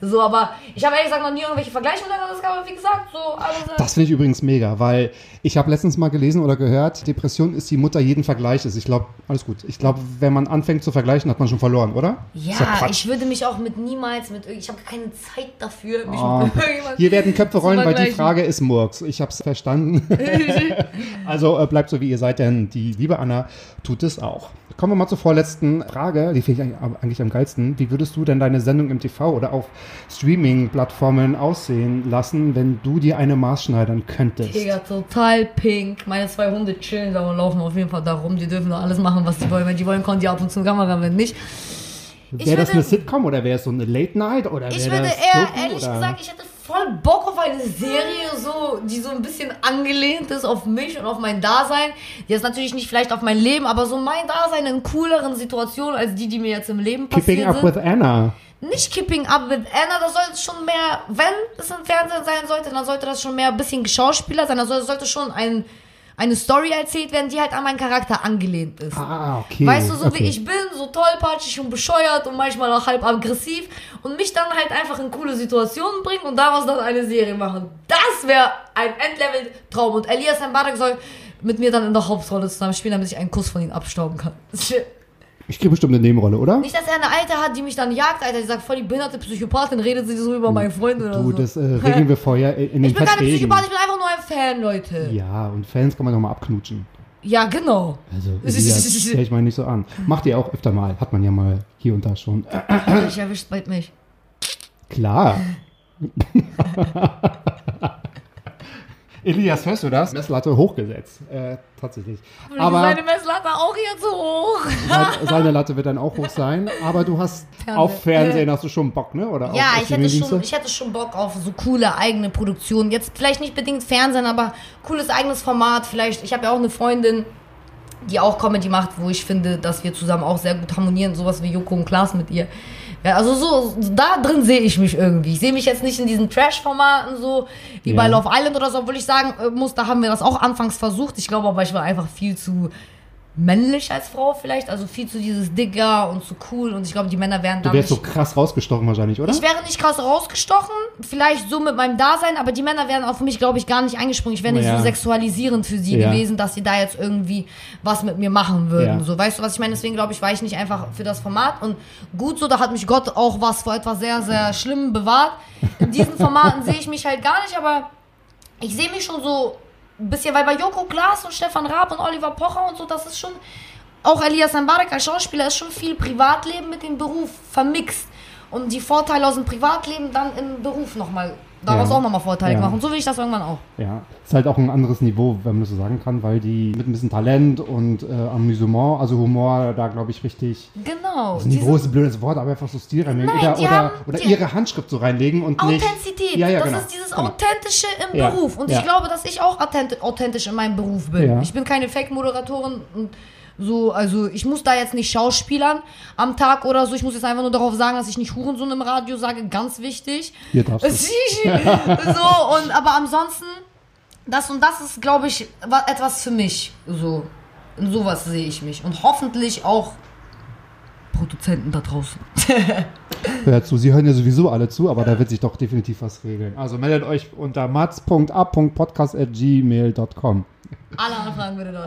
So, aber ich habe ehrlich gesagt noch nie irgendwelche Vergleiche miteinander. Das kann man, wie gesagt, so äh, Das finde ich übrigens mega, weil ich habe letztens mal gelesen oder gehört, Depression ist die Mutter jeden Vergleiches. Ich glaube, alles gut. Ich glaube, wenn man anfängt zu vergleichen, hat man schon verloren, oder? Ja, Quatsch. ich würde mich auch mit niemals mit ich habe keine Zeit dafür, mich Ah. mit irgendjemandem Hier werden Köpfe rollen, weil die. Frage ist Murks. Ich habe es verstanden. also äh, bleibt so, wie ihr seid, denn die liebe Anna tut es auch. Kommen wir mal zur vorletzten Frage. Die finde ich eigentlich- am geilsten. Wie würdest du denn deine Sendung im TV oder auf Streaming-Plattformen aussehen lassen, wenn du dir eine Maß schneidern könntest? Digga, total pink. Meine zwei Hunde chillen da und laufen auf jeden Fall da rum. Die dürfen doch alles machen, was sie wollen. Wenn die wollen, kommen die ab und zu Kamera, wenn nicht. Wäre das eine Sitcom oder wäre es so eine Late Night oder Ich würde das eher, Doku ehrlich oder? gesagt, ich hätte voll Bock auf eine Serie, so, die so ein bisschen angelehnt ist auf mich und auf mein Dasein. Die ist natürlich nicht vielleicht auf mein Leben, aber so mein Dasein in cooleren Situationen als die, die mir jetzt im Leben passiert Keeping Up sind. with Anna. nicht Keeping Up with Anna, das sollte schon mehr, wenn es im Fernsehen sein sollte, dann sollte das schon mehr ein bisschen Geschauspieler sein, dann sollte, sollte schon ein, eine Story erzählt werden, die halt an meinen Charakter angelehnt ist. Ah, okay. Weißt du, so okay. wie ich bin, so tollpatschig und bescheuert und manchmal auch halb aggressiv und mich dann halt einfach in coole Situationen bringen und daraus dann eine Serie machen. Das wäre ein Endlevel-Traum. Und Elias Mbarek soll mit mir dann in der Hauptrolle zusammen spielen, damit ich einen Kuss von ihm abstauben kann. Ich kriege bestimmt eine Nebenrolle, oder? Nicht, dass er eine Alte hat, die mich dann jagt, Alter. Die sagt, voll die behinderte Psychopathin, redet sie so über meinen Freund oder Du, so. das äh, regeln wir vorher in den ich bin keine Verträgen. Psychopath, ich bin einfach nur ein Fan, Leute. Ja, und Fans kann man doch mal abknutschen. Ja, genau. Also, Elias, stell ich mal nicht so an. Macht ihr auch öfter mal. Hat man ja mal hier und da schon. Ich erwischt bald mich. klar. Elias, hörst du das? Messlatte hochgesetzt. Äh, tatsächlich. Aber Seine Messlatte auch hier zu hoch. sein- seine Latte wird dann auch hoch sein. Aber du hast Fernsehen. auf Fernsehen hast du schon Bock, ne? Oder Ja, auf ich hätte, schon, ich hätte schon Bock auf so coole eigene Produktionen. Jetzt vielleicht nicht bedingt Fernsehen, aber cooles eigenes Format. Vielleicht, ich habe ja auch eine Freundin, die auch Comedy macht, wo ich finde, dass wir zusammen auch sehr gut harmonieren. Sowas wie Joko und Klaas mit ihr. Ja, also so, da drin sehe ich mich irgendwie. Ich sehe mich jetzt nicht in diesen Trash-Formaten so, wie Ja. bei Love Island oder so, obwohl ich sagen äh, muss, da haben wir das auch anfangs versucht. Ich glaube aber, ich war einfach viel zu männlich als Frau vielleicht, also viel zu dieses Dicker und zu cool und ich glaube, die Männer wären Du da wärst nicht... so krass rausgestochen wahrscheinlich, oder? Ich wäre nicht krass rausgestochen, vielleicht so mit meinem Dasein, aber die Männer wären auch für mich, glaube ich, gar nicht eingesprungen. Ich wäre nicht Ja. so sexualisierend für sie Ja. gewesen, dass sie da jetzt irgendwie was mit mir machen würden. Ja. So, weißt du, was ich meine? Deswegen glaube ich, war ich nicht einfach für das Format. Und gut so, da hat mich Gott auch was vor etwas sehr, sehr Schlimmem bewahrt. In diesen Formaten sehe ich mich halt gar nicht, aber ich sehe mich schon so ein bisschen, weil bei Joko Glas und Stefan Raab und Oliver Pocher und so, das ist schon, auch Elias Mbarek als Schauspieler ist schon viel Privatleben mit dem Beruf vermixt. und die Vorteile aus dem Privatleben dann im Beruf nochmal, daraus Ja. auch nochmal Vorteile Ja. machen. So will ich das irgendwann auch. Ja, ist halt auch ein anderes Niveau, wenn man das so sagen kann, weil die mit ein bisschen Talent und äh, Amüsement, also Humor, da glaube ich richtig. Genau. Das Niveau ist ein blödes Wort, aber einfach so Stil reinlegen. Nein, oder oder, haben- oder ihre Handschrift so reinlegen und nicht. Authentizität, Ja, ja, das genau. ist dieses Genau. Authentische im Beruf. Und ich glaube, dass ich auch authent- authentisch in meinem Beruf bin. Ich bin keine Fake-Moderatorin und so, also ich muss da jetzt nicht schauspielern am Tag oder so. Ich muss jetzt einfach nur darauf sagen, dass ich nicht Hurensohn im Radio sage, ganz wichtig. Hier darfst du. so, und aber ansonsten, das und das ist, glaube ich, wa- etwas für mich. So. In sowas sehe ich mich. Und hoffentlich auch Produzenten da draußen. Hört zu, Sie hören ja sowieso alle zu, aber da wird sich doch definitiv was regeln. Also meldet euch unter mats.a.podcast.gmail.com. Alle Anfragen bitte dort.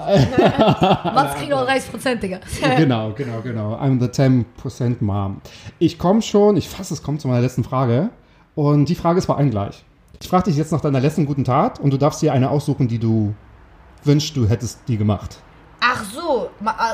Was kriegen auch 30%, Digga. genau, genau, genau. I'm the 10% Mom. Ich komme schon, ich fasse es, kommt zu meiner letzten Frage. Und die Frage ist vor allem gleich. Ich frage dich jetzt nach deiner letzten guten Tat und du darfst dir eine aussuchen, die du wünschst, du hättest die gemacht. Ach so,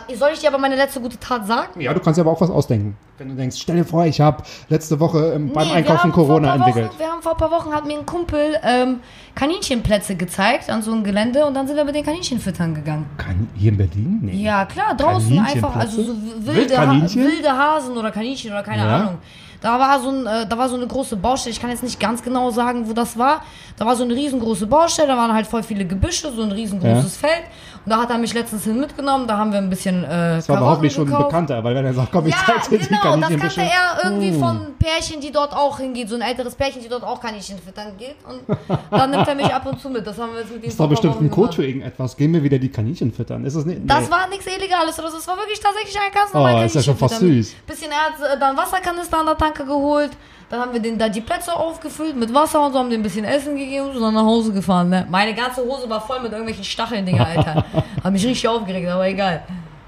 äh, soll ich dir aber meine letzte gute Tat sagen? Ja, du kannst dir aber auch was ausdenken. Wenn du denkst, stell dir vor, ich habe letzte Woche ähm, beim Nee, Einkaufen Corona entwickelt. Wochen, wir haben vor ein paar Wochen, hat mir ein Kumpel ähm, Kaninchenplätze gezeigt an so einem Gelände und dann sind wir mit den Kaninchen füttern gegangen. Kann, hier in Berlin? Nee. Ja, klar, draußen einfach, also so wilde, ha wilde Hasen oder Kaninchen oder keine Ja. Ahnung. Da war, so ein, äh, da war so eine große Baustelle, ich kann jetzt nicht ganz genau sagen, wo das war. Da war so eine riesengroße Baustelle, da waren halt voll viele Gebüsche, so ein riesengroßes Feld. Da hat er mich letztens hin mitgenommen, da haben wir ein bisschen äh, Das war aber hoffentlich schon ein gekauft. Bekannter, weil wenn er sagt, komm, ich Ja, zeig dir die genau, das kannte er irgendwie von Pärchen, die dort auch hingeht, so ein älteres Pärchen, die dort auch Kaninchen füttern geht. Und dann nimmt er mich ab und zu mit. Das haben wir jetzt mit ihm Das paar bestimmt ein Code für irgendetwas. Gehen wir wieder die Kaninchen füttern. Ist das nicht? Das nee. war nichts Illegales oder so. Es war wirklich tatsächlich ein ganz Oh, normaler ist ja schon fast süß. Bisschen er hat äh, dann Wasserkanister an der Tanke geholt. Dann haben wir den da die Plätze aufgefüllt mit Wasser und so, haben den ein bisschen Essen gegeben und sind dann nach Hause gefahren. Ne? Meine ganze Hose war voll mit irgendwelchen Stacheln, Alter. Hat mich richtig aufgeregt, aber egal.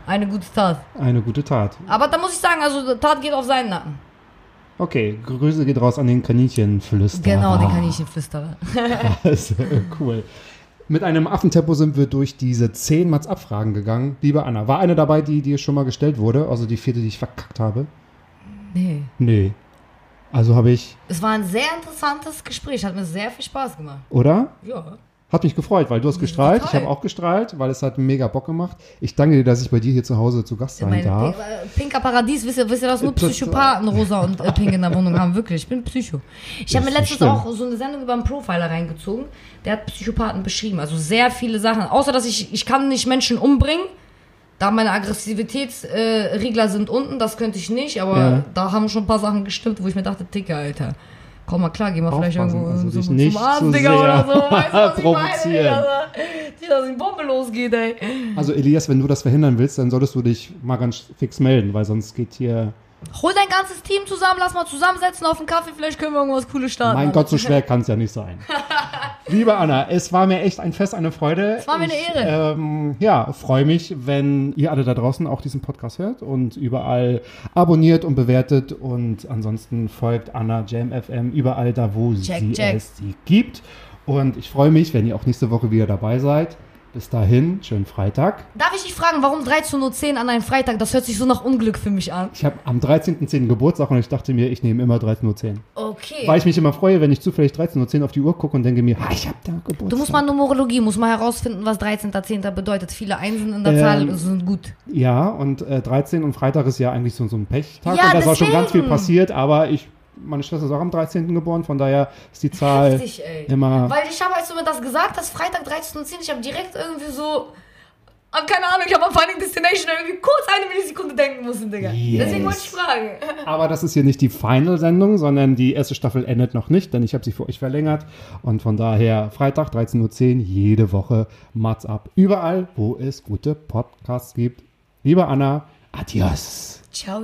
Eine gute Tat. Eine gute Tat. Aber da muss ich sagen, also Tat geht auf seinen Nacken. Okay, Grüße geht raus an den Kaninchenflüsterer. Genau, den Kaninchenflüsterer. Also, cool. Mit einem Affentempo sind wir durch diese 10 Mats-Abfragen gegangen. Liebe Anna, war eine dabei, die dir schon mal gestellt wurde? Also die vierte, die ich verkackt habe? Nee. Nee. Also habe ich, Es war ein sehr interessantes Gespräch, hat mir sehr viel Spaß gemacht. oder? Ja. Hat mich gefreut, weil du hast gestrahlt. Ich total. habe auch gestrahlt, weil es hat mega Bock gemacht. Ich danke dir, dass ich bei dir hier zu Hause zu Gast sein Mein darf. äh, pinker Paradies, wisst ihr, wisst ihr, dass nur Das- Psychopathen rosa und äh, pink in der Wohnung haben? Wirklich, ich bin Psycho. Ich habe mir letztens auch so eine Sendung über einen Profiler reingezogen. Der hat Psychopathen beschrieben, also sehr viele Sachen. Außer, dass ich, ich kann nicht Menschen umbringen. Da meine Aggressivitätsregler äh, sind unten, das könnte ich nicht, aber Ja. da haben schon ein paar Sachen gestimmt, wo ich mir dachte, Ticker, Alter. Komm mal klar, geh mal vielleicht irgendwo also so, zum nicht Arzt, zu Digga, sehr oder so. Weißt du, was ich meine? provozieren. Digga, so, dass die Bombe losgeht, ey. Also Elias, wenn du das verhindern willst, dann solltest du dich mal ganz fix melden, weil sonst geht hier... Hol dein ganzes Team zusammen, lass mal zusammensetzen auf einen Kaffee, vielleicht können wir irgendwas Cooles starten. Mein Gott, so schwer kann es ja nicht sein. Liebe Anna, es war mir echt ein Fest, eine Freude. Es war mir eine ich, Ehre. Ähm, ja, freue mich, wenn ihr alle da draußen auch diesen Podcast hört und überall abonniert und bewertet und ansonsten folgt Anna Jam FM überall da, wo Check, sie check. es sie gibt. Und ich freue mich, wenn ihr auch nächste Woche wieder dabei seid. Bis dahin, schönen Freitag. Darf ich dich fragen, warum 13.10 Uhr an einem Freitag? Das hört sich so nach Unglück für mich an. Ich habe am 13.10. Geburtstag und ich dachte mir, ich nehme immer 13.10 Uhr. Okay. Weil ich mich immer freue, wenn ich zufällig 13.10 Uhr auf die Uhr gucke und denke mir, ich habe da Geburtstag. du musst mal Numerologie, muss mal herausfinden, was 13.10. bedeutet. Viele Einsen in der Ähm, Zahl sind gut. Ja, und äh, 13 und Freitag ist ja eigentlich so, so ein Pechtag. Ja, und da ist auch schon ganz viel passiert, aber ich, meine Schwester ist auch am 13. geboren, von daher ist die Zahl Heftig, immer. Weil ich habe, als du mir das gesagt hast, Freitag 13.10 Uhr, ich habe direkt irgendwie so. Keine Ahnung, ich habe an Finding Destination irgendwie kurz eine Millisekunde denken müssen, Digga. Yes. Deswegen wollte ich fragen. Aber das ist hier nicht die Final-Sendung, sondern die erste Staffel endet noch nicht, denn ich habe sie für euch verlängert. Und von daher Freitag 13.10 Uhr, jede Woche Mats ab. Überall, wo es gute Podcasts gibt. Liebe Anna, adios. Ciao.